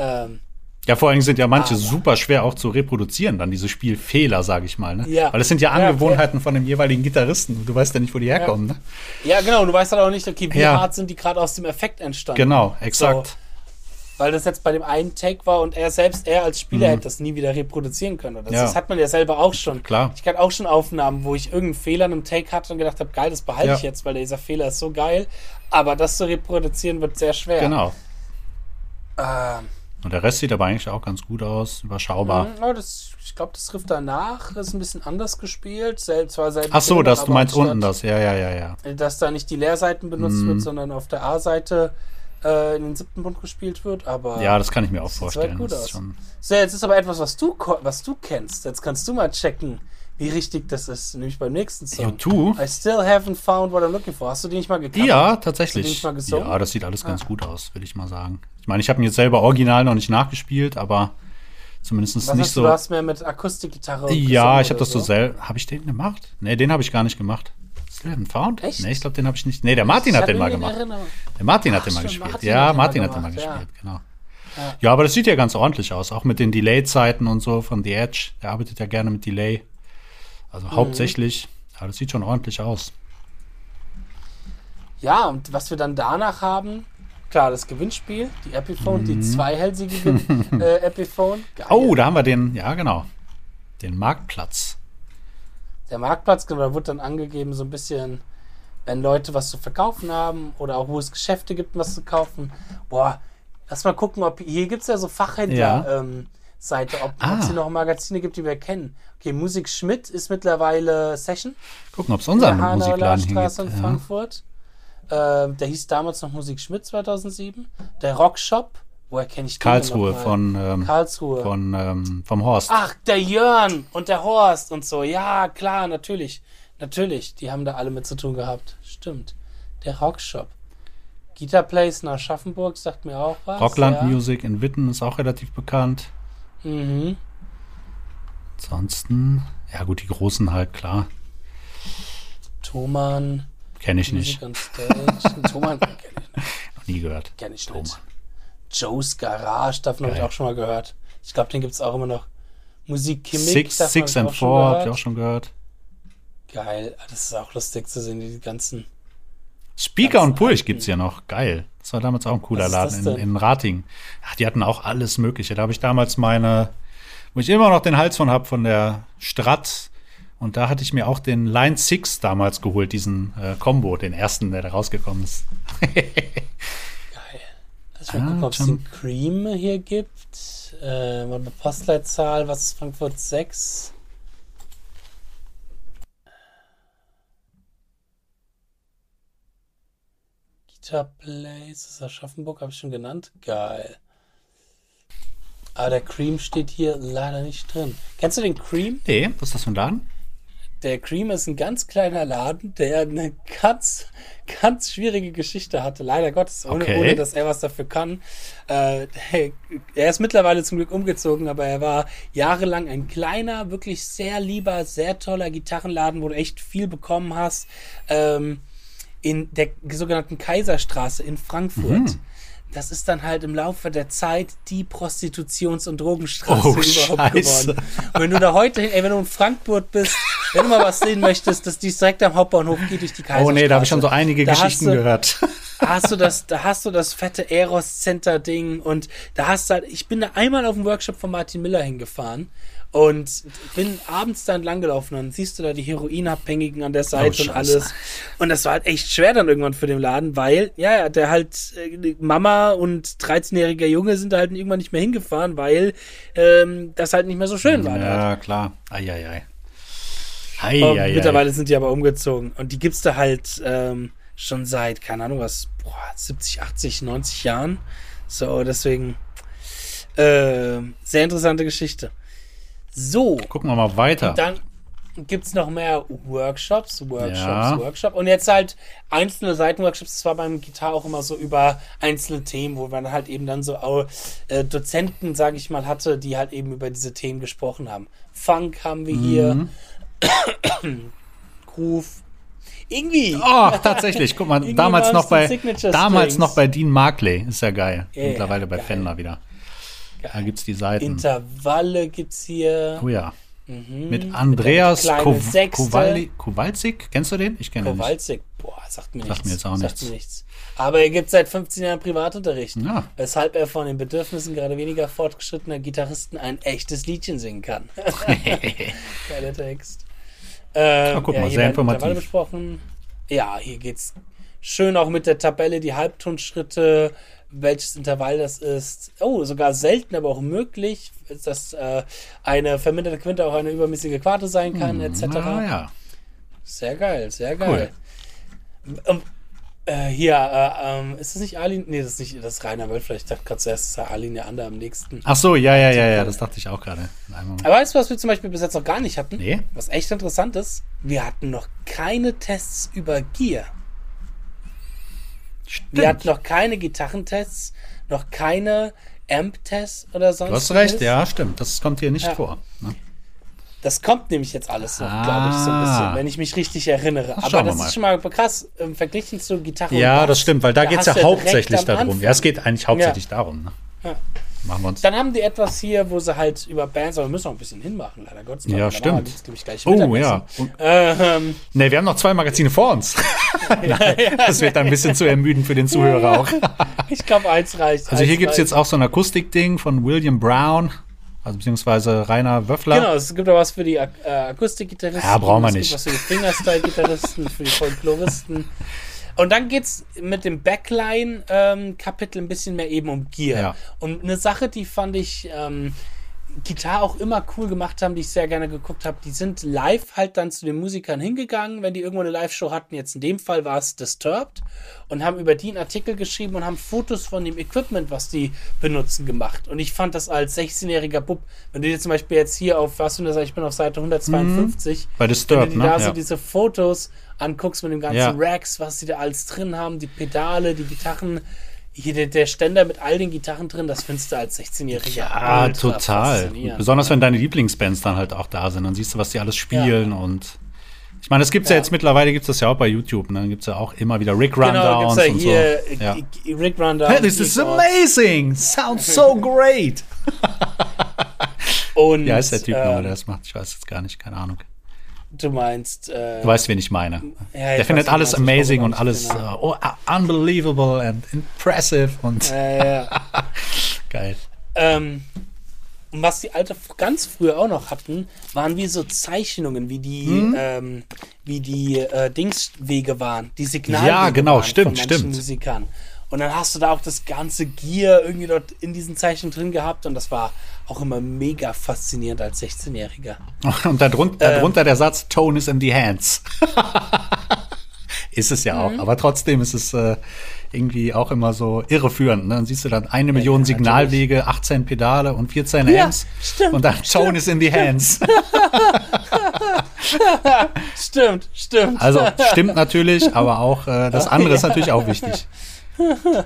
Ähm, Ja, vor allem sind ja manche Aber- super schwer auch zu reproduzieren, dann diese Spielfehler, sage ich mal. Ne? Ja. Weil es sind ja Ja, Angewohnheiten von dem jeweiligen Gitarristen. und Du weißt ja nicht, wo die herkommen. Ne? ja, genau. Du weißt halt auch nicht, okay, wie Ja. hart sind die gerade aus dem Effekt entstanden. Genau, exakt. So, weil das jetzt bei dem einen Take war und er selbst, er als Spieler hätte das nie wieder reproduzieren können. Das, Mhm. Ja. das hat man ja selber auch schon. Klar. Ich hatte auch schon Aufnahmen, wo ich irgendeinen Fehler in einem Take hatte und gedacht habe, geil, das behalte Ja. ich jetzt, weil dieser Fehler ist so geil. Aber das zu reproduzieren wird sehr schwer. Genau. Ähm, Und der Rest sieht aber eigentlich auch ganz gut aus, überschaubar. Mhm, aber das, ich glaube, das Riff danach ist ein bisschen anders gespielt. Selbst zwar selbe Ach so, Filme, das, du meinst anstatt- unten das, ja, ja, ja, ja. dass da nicht die Leerseiten benutzt Mhm. wird, sondern auf der A-Seite äh, in den siebten Bund gespielt wird. Aber Ja, das kann ich mir auch sieht vorstellen. soweit gut Das ist aus. schon, so, jetzt ist aber etwas, was du was du kennst. Jetzt kannst du mal checken, wie richtig das ist, nämlich beim nächsten Song. U2? I still haven't found what I'm looking for. Hast du die nicht mal gecovert? Ja, tatsächlich. Ja, das sieht alles ganz Ah. gut aus, würde ich mal sagen. Ich meine, ich habe ihn jetzt selber original noch nicht nachgespielt, aber zumindest Was nicht hast so. du hast mehr mit Akustikgitarre Ja, ich habe das so selber. Habe ich den gemacht? Nee, den habe ich gar nicht gemacht. Still haven't found? Echt? Nee, ich glaube, den habe ich nicht. Nee, der Martin hat den mal gemacht. Erinnerung. Der Martin hat Ach, den mal gespielt. Martin ja, hat den mal Martin hat den mal gemacht, ja. gespielt, genau. Ja. Ja. aber das sieht ja ganz ordentlich aus, auch mit den Delay-Zeiten und so von The Edge. Der arbeitet ja gerne mit Delay. Also Mhm. hauptsächlich. Aber das sieht schon ordentlich aus. Ja, und was wir dann danach haben, klar, das Gewinnspiel, die Epiphone, Mhm. die zweihälsige äh, Epiphone. Geil. Oh, da haben wir den, ja genau, den Marktplatz. Der Marktplatz, genau, da wird dann angegeben, so ein bisschen, wenn Leute was zu verkaufen haben oder auch wo es Geschäfte gibt, was zu kaufen. Boah, lass mal gucken, ob hier gibt es ja so Fachhändler. Ja. Ähm, Seite, ob Ah. es hier noch Magazine gibt, die wir kennen. Okay, Musik Schmidt ist mittlerweile Session. Gucken, ob es unseren Musikladen gibt. in Ja. Frankfurt. Ähm, der hieß damals noch Musik Schmidt 2007. Der Rockshop, woher kenne ich den Karlsruhe von, ähm, Karlsruhe. von ähm, vom Horst. Ach, der Jörn und der Horst und so. Ja, klar, natürlich. Natürlich, die haben da alle mit zu tun gehabt. Stimmt. Der Rockshop. Guitar Place nach Schaffenburg sagt mir auch was. Rockland ja. Music in Witten ist auch relativ bekannt. Mhm. Ansonsten, ja gut, die großen halt, klar. Thomann. Kenne ich nicht. Thomann kenne ich nicht. Noch nie gehört. Kenn ich Thomann. nicht. Joe's Garage, davon habe ich auch schon mal gehört. Ich glaube, den gibt es auch immer noch. Musik Kimmich. Six, Six and Four, hab ich auch schon gehört. Geil. Das ist auch lustig zu sehen, die ganzen. Speaker Ganz und Pulch alten. gibt's ja noch. Geil. Das war damals auch ein cooler Laden in, in Rating. Ja, die hatten auch alles Mögliche. Da habe ich damals meine, wo ich immer noch den Hals von hab, von der Strat. Und da hatte ich mir auch den Line 6 damals geholt, diesen äh, Combo, den ersten, der da rausgekommen ist. Geil. Lass mal Ah, gucken, ob es den Cream hier gibt. Äh, Postleitzahl, was ist Frankfurt 6? Place, ist Aschaffenburg, habe ich schon genannt. Geil. Aber der Cream steht hier leider nicht drin. Kennst du den Cream? Nee, was ist das für ein Laden? Der Cream ist ein ganz kleiner Laden, der eine ganz, ganz schwierige Geschichte hatte. Leider Gottes, ohne, Okay. ohne dass er was dafür kann. Äh, hey, er ist mittlerweile zum Glück umgezogen, aber er war jahrelang ein kleiner, wirklich sehr lieber, sehr toller Gitarrenladen, wo du echt viel bekommen hast. Ähm, in der sogenannten Kaiserstraße in Frankfurt. Mhm. Das ist dann halt im Laufe der Zeit die Prostitutions- und Drogenstraße Oh, überhaupt Scheiße. geworden. Und wenn du da heute, ey, wenn du in Frankfurt bist, wenn du mal was sehen möchtest, dass dies direkt am Hauptbahnhof geht durch die Kaiserstraße. Oh nee, da habe ich schon so einige Da Geschichten du- gehört. Da hast du das, da hast du das fette Eros Center Ding und da hast du halt, ich bin da einmal auf dem Workshop von Martin Miller hingefahren und bin abends da entlang gelaufen und dann siehst du da die Heroinabhängigen an der Seite und Scheiße. alles. Und das war halt echt schwer dann irgendwann für den Laden, weil, ja, der halt, äh, Mama und 13-jähriger Junge sind da halt irgendwann nicht mehr hingefahren, weil ähm, das halt nicht mehr so schön war. Ja, klar. Eieiei. Und Eieiei. mittlerweile sind die aber umgezogen. Und die gibt's da halt ähm, schon seit, keine Ahnung was, boah, 70, 80, 90 Jahren. So, deswegen äh, sehr interessante Geschichte. So, Gucken wir mal weiter. dann gibt's noch mehr Workshops, Workshops, Ja. Workshop. Und jetzt halt einzelne Seitenworkshops. Das war beim Gitarre auch immer so über einzelne Themen, wo man halt eben dann so auch, äh, Dozenten, sage ich mal, hatte, die halt eben über diese Themen gesprochen haben. Funk haben wir hier. Mhm. Groove. Irgendwie. Oh, tatsächlich. Guck mal, damals noch bei damals noch bei Dean Markley. Ist ja geil. Ja, Mittlerweile bei geil. Fender wieder. Da Geil. gibt's die Seiten. Intervalle gibt's hier. oh ja. Mhm. Mit Andreas Kowalczyk. Kennst du den? Ich kenne den. Kowalczyk. Boah, sagt mir Sagt nichts. mir jetzt auch Sagt nichts. mir nichts. Aber er gibt seit 15 Jahren Privatunterricht. Ja. Weshalb er von den Bedürfnissen gerade weniger fortgeschrittener Gitarristen ein echtes Liedchen singen kann. Geiler Text. Ähm, Ah, guck mal, hier sehr informativ. Besprochen. Ja, hier geht's schön auch mit der Tabelle, die Halbtonschritte, welches Intervall das ist. Oh, sogar selten, aber auch möglich, dass äh, eine verminderte Quinte auch eine übermäßige Quarte sein kann, etc. Ah, ja. Sehr geil, sehr geil. Ähm, äh, hier, äh, ähm, ist das nicht Arlin? Nee, das ist nicht das ist Rainer Wölfler. Ich dachte gerade zuerst, das ist Arlin der andere am nächsten. Ach so, ja, ja, ja, ja, das dachte ich auch gerade. Aber weißt du, was wir zum Beispiel bis jetzt noch gar nicht hatten? Nee. Was echt interessant ist, wir hatten noch keine Tests über Gear. Stimmt. Wir hatten noch keine Gitarrentests, noch keine Amp-Tests oder sonst Du hast recht, was. ja, stimmt. Das kommt hier nicht Ja. vor. Ne? Das kommt nämlich jetzt alles noch, Ah. glaube ich, so ein bisschen, wenn ich mich richtig erinnere. schauen Aber das ist schon mal krass im Verglichen zu Gitarre und Ja, Bass. das stimmt, weil da, geht es ja hauptsächlich darum. Ja, es geht eigentlich hauptsächlich darum. Ne? Ja. Machen wir uns. Dann haben die etwas hier, wo sie halt über Bands, aber wir müssen noch ein bisschen hinmachen, leider Gottes. Ja, Danach stimmt. gibt's, ich, gleich Oh, ja. Und, Ähm, ne, wir haben noch zwei Magazine vor uns. Nein, das wird dann ein bisschen zu ermüdend für den Zuhörer auch. ich glaube, eins reicht. Also hier gibt es jetzt auch so ein Akustikding von William Brown, also beziehungsweise Rainer Wöffler. Genau, es gibt auch was für die Ak äh, Akustikgitarristen. Ja, brauchen wir es nicht. Gibt was für die Fingerstyle-Gitarristen, für die Folkloristen. Und dann geht's mit dem Backline-Kapitel ein bisschen mehr eben um Gear. Ja. Und eine Sache, die fand ich ähm, Gitarre auch immer cool gemacht haben, die ich sehr gerne geguckt habe, die sind live halt dann zu den Musikern hingegangen, wenn die irgendwo eine Live-Show hatten. Jetzt in dem Fall war es Disturbed und haben über die einen Artikel geschrieben und haben Fotos von dem Equipment, was die benutzen, gemacht. Und ich fand das als 16-jähriger Bub, wenn du dir zum Beispiel jetzt hier auf, was du sagst, ich bin auf Seite 152, Bei wenn du Disturbed, dir ne? da so Ja. diese Fotos anguckst mit dem ganzen Ja. Racks, was sie da alles drin haben, die Pedale, die Gitarren, hier der, der Ständer mit all den Gitarren drin, das findest du als 16-Jähriger. Ja, ultra total. Besonders wenn deine Lieblingsbands dann halt auch da sind, dann siehst du, was die alles spielen und ich meine, es gibt ja. Ja. jetzt mittlerweile gibt es das ja auch bei YouTube, ne? Dann gibt es ja auch immer wieder Rick Genau, Rundowns ja und so. Ja. Rick Rundown. Hey, this is amazing! Sounds so great! Und, Wie heißt der Typ ähm, der das macht? Ich weiß jetzt gar nicht, keine Ahnung. Du meinst, äh, Du weißt, wen ich meine. Ja, ich der findet weiß, alles amazing und alles äh, oh, uh, unbelievable and impressive und äh, ja. geil. Ähm, und was die alte ganz früher auch noch hatten, waren wie so Zeichnungen, wie die, Hm? ähm, wie die äh, Dingswege waren, die Signalwege Ja, genau, waren stimmt, von stimmt. Musikern. Und dann hast du da auch das ganze Gear irgendwie dort in diesen Zeichnungen drin gehabt und das war auch immer mega faszinierend als 16-Jähriger. Und darunter, Ähm. darunter der Satz, Tone is in the hands. ist es ja Mhm. auch, aber trotzdem ist es äh, irgendwie auch immer so irreführend. Ne? Dann siehst du dann eine Million natürlich. Signalwege, 18 Pedale und 14 Ja, Amps. stimmt, und dann Tone is in the hands. Stimmt, stimmt. Also stimmt natürlich, aber auch äh, das andere ist natürlich auch wichtig.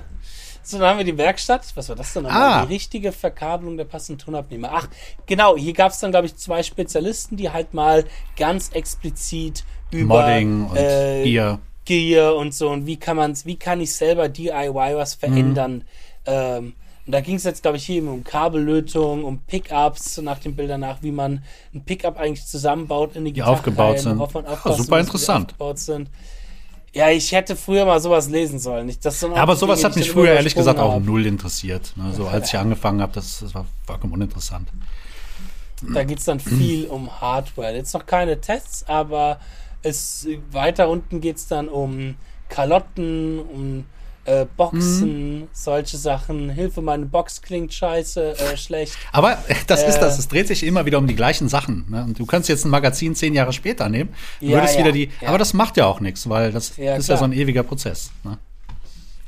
So, dann haben wir die Werkstatt. Was war das denn nochmal? Ah. Die richtige Verkabelung der passenden Tonabnehmer. Ach, genau. Hier gab es dann, glaube ich, zwei Spezialisten, die halt mal ganz explizit über Modding und äh, Gear. Gear und so und wie kann man's, wie kann ich selber DIY was verändern. Ähm, und da ging es jetzt, glaube ich, hier eben um Kabellötung, um Pickups, so nach den Bildern nach, wie man ein Pickup eigentlich zusammenbaut in die Gitarre. aufgebaut rein, sind. Ja, super die interessant. aufgebaut sind. Ja, ich hätte früher mal sowas lesen sollen. Ich, das Ja, aber sowas Dinge, hat mich ich früher ehrlich gesagt auch null interessiert. Ne? So als ich angefangen habe, das, das war vollkommen uninteressant. Da geht es dann viel um Hardware. Jetzt noch keine Tests, aber es weiter unten geht es dann um Kalotten, um äh, Boxen, Mhm. solche Sachen. Hilfe, meine Box klingt scheiße, äh, schlecht. Aber das ist Äh. das. Es dreht sich immer wieder um die gleichen Sachen. Ne? Und du kannst jetzt ein Magazin zehn Jahre später nehmen. Ja, würdest ja, wieder die. ja. Aber das macht ja auch nichts, weil das Ja, ist ja klar. so ein ewiger Prozess. Ne?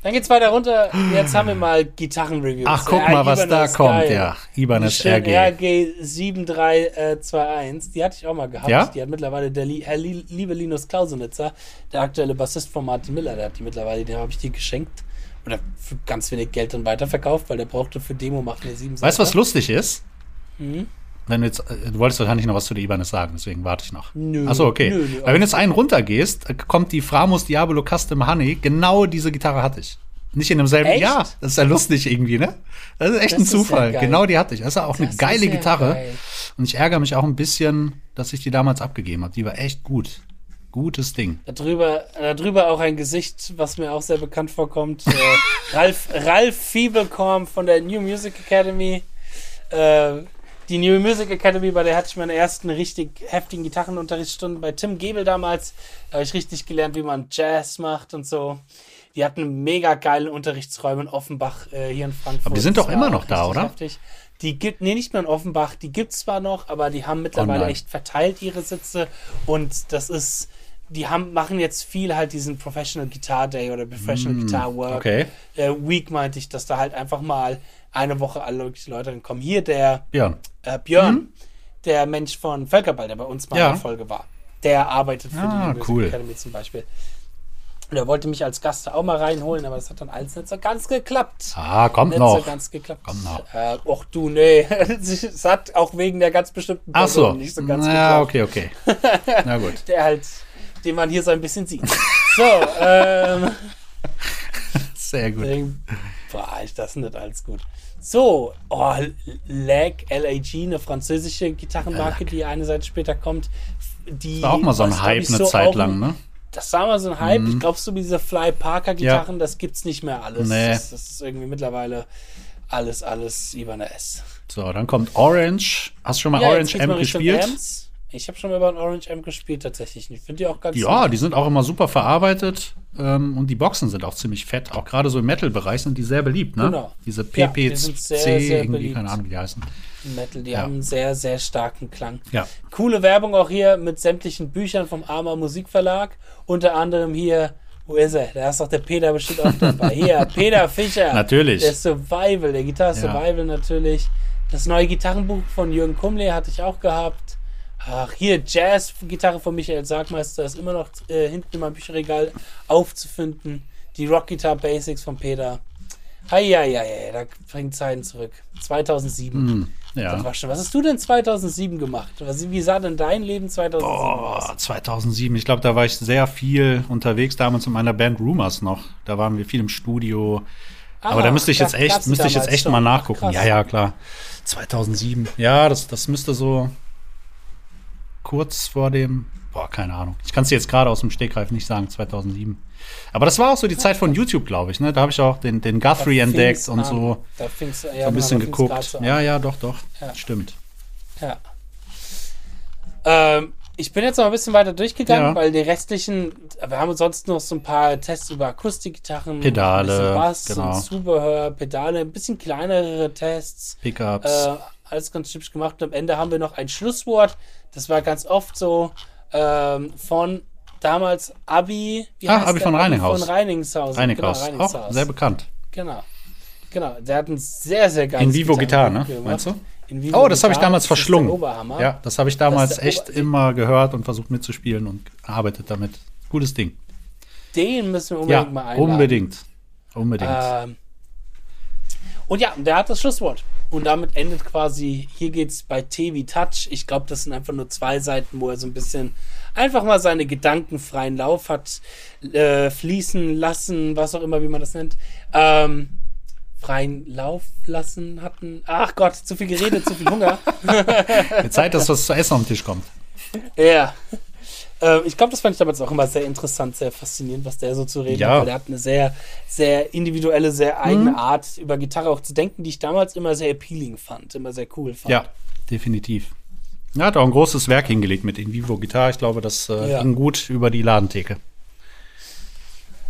Dann geht's weiter runter. Jetzt haben wir mal Gitarrenreviews. Ach, guck mal, was Ibanez, da kommt. geil. Ja, Ibanez RG. RG 7321, die hatte ich auch mal gehabt. Ja? Die hat mittlerweile der Herr Li liebe Linus Klausenitzer, der aktuelle Bassist von Martin Miller, der hat die mittlerweile, dem habe ich die geschenkt. Oder für ganz wenig Geld dann weiterverkauft, weil der brauchte für Demo machen wir sieben Weißt du, was lustig ist? Mhm. Wenn du jetzt, äh, du wolltest wahrscheinlich noch was zu der Ibanez sagen, deswegen warte ich noch. Nö, Achso, okay. nö, nö, Weil wenn du jetzt einen runtergehst, äh, kommt die Framus Diablo Custom Honey. Genau diese Gitarre hatte ich. Nicht in demselben Echt? Jahr. Das ist ja lustig irgendwie, ne? Das ist echt Das ein Zufall. genau die hatte ich. Das ist ja auch eine Das ist geile Gitarre. geil. Und ich ärgere mich auch ein bisschen, dass ich die damals abgegeben habe. Die war echt gut. Gutes Ding. Darüber, darüber auch ein Gesicht, was mir auch sehr bekannt vorkommt. äh, Ralf, Ralf Fiebelkorn von der New Music Academy. Äh, die New Music Academy, bei der hatte ich meine ersten richtig heftigen Gitarrenunterrichtsstunden bei Tim Gebel damals. Da habe ich richtig gelernt, wie man Jazz macht und so. Die hatten mega geile Unterrichtsräume in Offenbach äh, hier in Frankfurt. Aber die sind doch immer noch da, oder? Heftig. Die gibt, nee, nicht mehr in Offenbach, die gibt's zwar noch, aber die haben mittlerweile Online. echt verteilt ihre Sitze und das ist, die haben, machen jetzt viel halt diesen Professional Guitar Day oder Professional Guitar Work Mm, okay. äh, Week, meinte ich, dass da halt einfach mal eine Woche alle Leute dann kommen. Hier der Björn. äh, Björn, der Mensch von Völkerball, der bei uns mal Mhm. Ja. in der Folge war, der arbeitet für Ah, die Music cool. Academy zum Beispiel. Und er wollte mich als Gast da auch mal reinholen, aber das hat dann alles nicht so ganz geklappt. Ah, kommt nicht noch. so ganz geklappt. Kommt noch. Äh, och du, nee. es hat auch wegen der ganz bestimmten Ach so. nicht so ganz Na, geklappt. okay, okay. Na gut. Der halt, den man hier so ein bisschen sieht. so, ähm. Sehr gut. Deswegen, boah, ist das nicht alles gut. So, oh, LAG, LAG, eine französische Gitarrenmarke, die eine Seite später kommt. Die, War auch mal so ein Hype ich, eine so Zeit lang, ne? Das war mal so ein Hype. Ich glaube, so wie diese Fly Parker Gitarren, das gibt's nicht mehr alles. Nee. Das, das ist irgendwie mittlerweile alles, alles über eine S. So, dann kommt Orange. Hast du schon mal jetzt Orange M mal gespielt? Amps. Ich habe schon mal über ein Orange M gespielt, tatsächlich. Ich finde die auch ganz Ja, die sind auch immer super verarbeitet ähm, und die Boxen sind auch ziemlich fett. Auch gerade so im Metal-Bereich sind die sehr beliebt, ne? Genau. Diese Ja, PPC, die sind sehr, sehr irgendwie, beliebt. keine Ahnung, wie die heißen. Metal, die Ja. haben einen sehr, sehr starken Klang. Ja. Coole Werbung auch hier mit sämtlichen Büchern vom Arma Musikverlag. Unter anderem hier, wo ist er? Da ist doch der Peter bestimmt auch dabei. Hier, Peter Fischer. Natürlich. Der Survival, der Gitarre Ja. Survival natürlich. Das neue Gitarrenbuch von Jürgen Kumle hatte ich auch gehabt. Ach, hier Jazz-Gitarre von Michael Sargmeister ist immer noch äh, hinten in meinem Bücherregal aufzufinden. Die Rock Guitar Basics von Peter. Heieiei, da bringt Zeiten zurück. 2007. Das Ja. war schon. Was hast du denn 2007 gemacht? Was, wie sah denn dein Leben 2007 aus? Oh, 2007. Ich glaube, da war ich sehr viel unterwegs, damals in meiner Band Rumors noch. Da waren wir viel im Studio. Aber Ah, da müsste ich jetzt echt, müsste ich jetzt echt schon? mal Ach, nachgucken. krass. Ja, ja, klar. 2007. Ja, das, das müsste so kurz vor dem, boah, keine Ahnung. Ich kann es dir jetzt gerade aus dem Stegreif nicht sagen, 2007. Aber das war auch so die Zeit von YouTube, glaube ich. Ne? Da habe ich auch den, den Guthrie entdeckt und so, Da fing's, ja, so ein bisschen grad geguckt. so. Ja, ja, doch, doch. Ja. Stimmt. Ja. Ähm, ich bin jetzt noch ein bisschen weiter durchgegangen, Ja. weil die restlichen, wir haben sonst noch so ein paar Tests über Akustikgitarren, Pedale, Bass genau. und Zubehör, Pedale, ein bisschen kleinere Tests. Pickups. Äh, alles ganz hübsch gemacht. Und am Ende haben wir noch ein Schlusswort. Das war ganz oft so ähm, von damals Abi. Wie heißt Abi von Reininghaus. Von Reiningshausen. Reinighaus. Genau, auch Reininghaus. sehr bekannt. Genau. Genau. Der hat ein sehr, sehr geiles In Vivo Gitarre, ne? gemacht. Meinst du? Oh, das habe ich damals verschlungen. Ja, das habe ich damals echt immer gehört und versucht mitzuspielen und arbeitet damit. Cooles Ding. Den müssen wir Ja, unbedingt mal einladen. unbedingt. Unbedingt. Ähm, und ja, der hat das Schlusswort. Und damit endet quasi, hier geht's bei T wie Touch. Ich glaube, das sind einfach nur zwei Seiten, wo er so ein bisschen einfach mal seine Gedanken freien Lauf hat, äh, fließen lassen, was auch immer, wie man das nennt. Ähm, freien Lauf lassen hatten. Ach Gott, zu viel geredet, zu viel Hunger. Die Zeit, dass was zu essen auf den Tisch kommt. Ja. Ähm, ich glaube, das fand ich damals auch immer sehr interessant, sehr faszinierend, was der so zu reden Ja. hat, weil der hat eine sehr, sehr individuelle, sehr eigene Art, über Gitarre auch zu denken, die ich damals immer sehr appealing fand, immer sehr cool fand. Ja, definitiv. Er hat auch ein großes Werk hingelegt mit In Vivo Gitarre. Ich glaube, das äh, Ja. ging gut über die Ladentheke.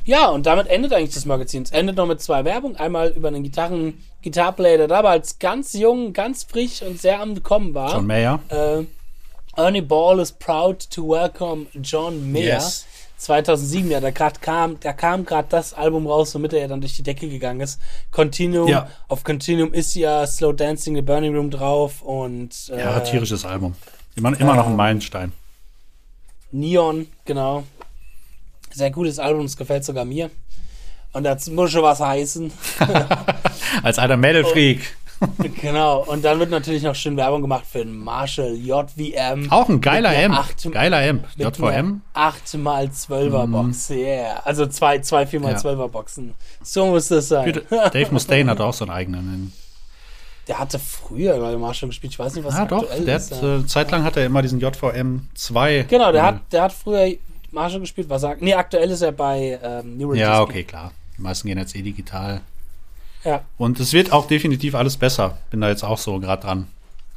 Ja, und damit endet eigentlich das Magazin. Es endet noch mit zwei Werbungen. Einmal über einen Gitarren, Gitarplayer, der damals ganz jung, ganz frisch und sehr am Kommen war. John Mayer. Äh, Ernie Ball is proud to welcome John Mayer. Yes. 2007, ja, da grad kam, da kam gerade das Album raus, womit er ja dann durch die Decke gegangen ist. Continuum, Ja. auf Continuum ist ja Slow Dancing the Burning Room drauf und äh, Ja, tierisches Album. Immer, immer noch ein Meilenstein. Neon, genau. Sehr gutes Album, das gefällt sogar mir. Und das muss schon was heißen. Als alter Metal-Freak. genau. Und dann wird natürlich noch schön Werbung gemacht für den Marshall JVM. Auch ein geiler Amp. acht- Geiler. Mit JVM. 8x12er Box, yeah. Also zwei, zwei 4x12er Boxen. So muss das sein. Dave Mustaine hat auch so einen eigenen. Der hatte früher bei Marshall gespielt. Ich weiß nicht, was Ah, doch. aktuell Der ist. hat, ja. äh, zeitlang hat er immer diesen JVM 2. genau, der äh, hat, der hat früher Marshall gespielt. Was sagt? Nee, aktuell ist er bei ähm, New Ja, Release. okay, klar. Die meisten gehen jetzt eh digital. Ja, Und es wird auch definitiv alles besser. Bin da jetzt auch so gerade dran.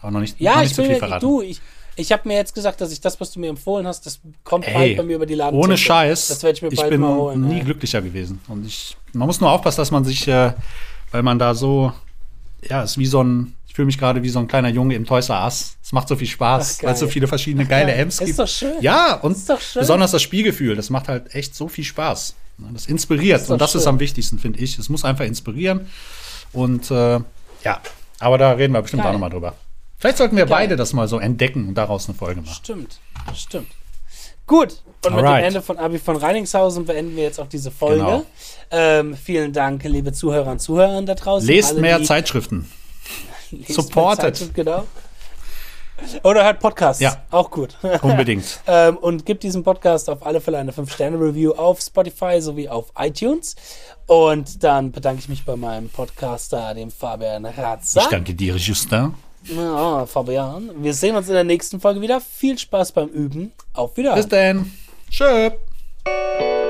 Aber noch nicht, noch ja nicht ich bin viel mir, verraten. du, ich, Ich habe mir jetzt gesagt, dass ich das, was du mir empfohlen hast, das kommt Ey, bald bei mir über die Laden. Ohne Scheiß. Das werde ich mir bald bin mal holen. nie ja. glücklicher gewesen. Und ich, man muss nur aufpassen, dass man sich, äh, weil man da so, ja, ist wie so ein, ich fühle mich gerade wie so ein kleiner Junge im Toys R Us. Es macht so viel Spaß, Ach, weil es so viele verschiedene geile Ja, Amps ist gibt. doch schön. Ja, und Ist doch schön. besonders das Spielgefühl, das macht halt echt so viel Spaß. Das inspiriert Ist doch und das ist schön. am wichtigsten, finde ich. Es muss einfach inspirieren. Und äh, ja, aber da reden wir bestimmt Geil. auch nochmal drüber. Vielleicht sollten wir Geil. beide das mal so entdecken und daraus eine Folge machen. Stimmt, stimmt. Gut, und mit Alright. dem Ende von Abi von Reiningshausen beenden wir jetzt auch diese Folge. Genau. Ähm, vielen Dank, liebe Zuhörer und Zuhörer da draußen. Lest Alle, mehr Zeitschriften. lest mehr supported. Zeitschrift, Genau. Oder hört Podcasts. Ja. Auch gut. Unbedingt. ähm, und gibt diesem Podcast auf alle Fälle eine 5-Sterne-Review auf Spotify sowie auf iTunes. Und dann bedanke ich mich bei meinem Podcaster, dem Fabian Ratzer. Ich danke dir, Justin. Ja, Fabian. Wir sehen uns in der nächsten Folge wieder. Viel Spaß beim Üben. Auf Wiedersehen. Bis dann. Tschö.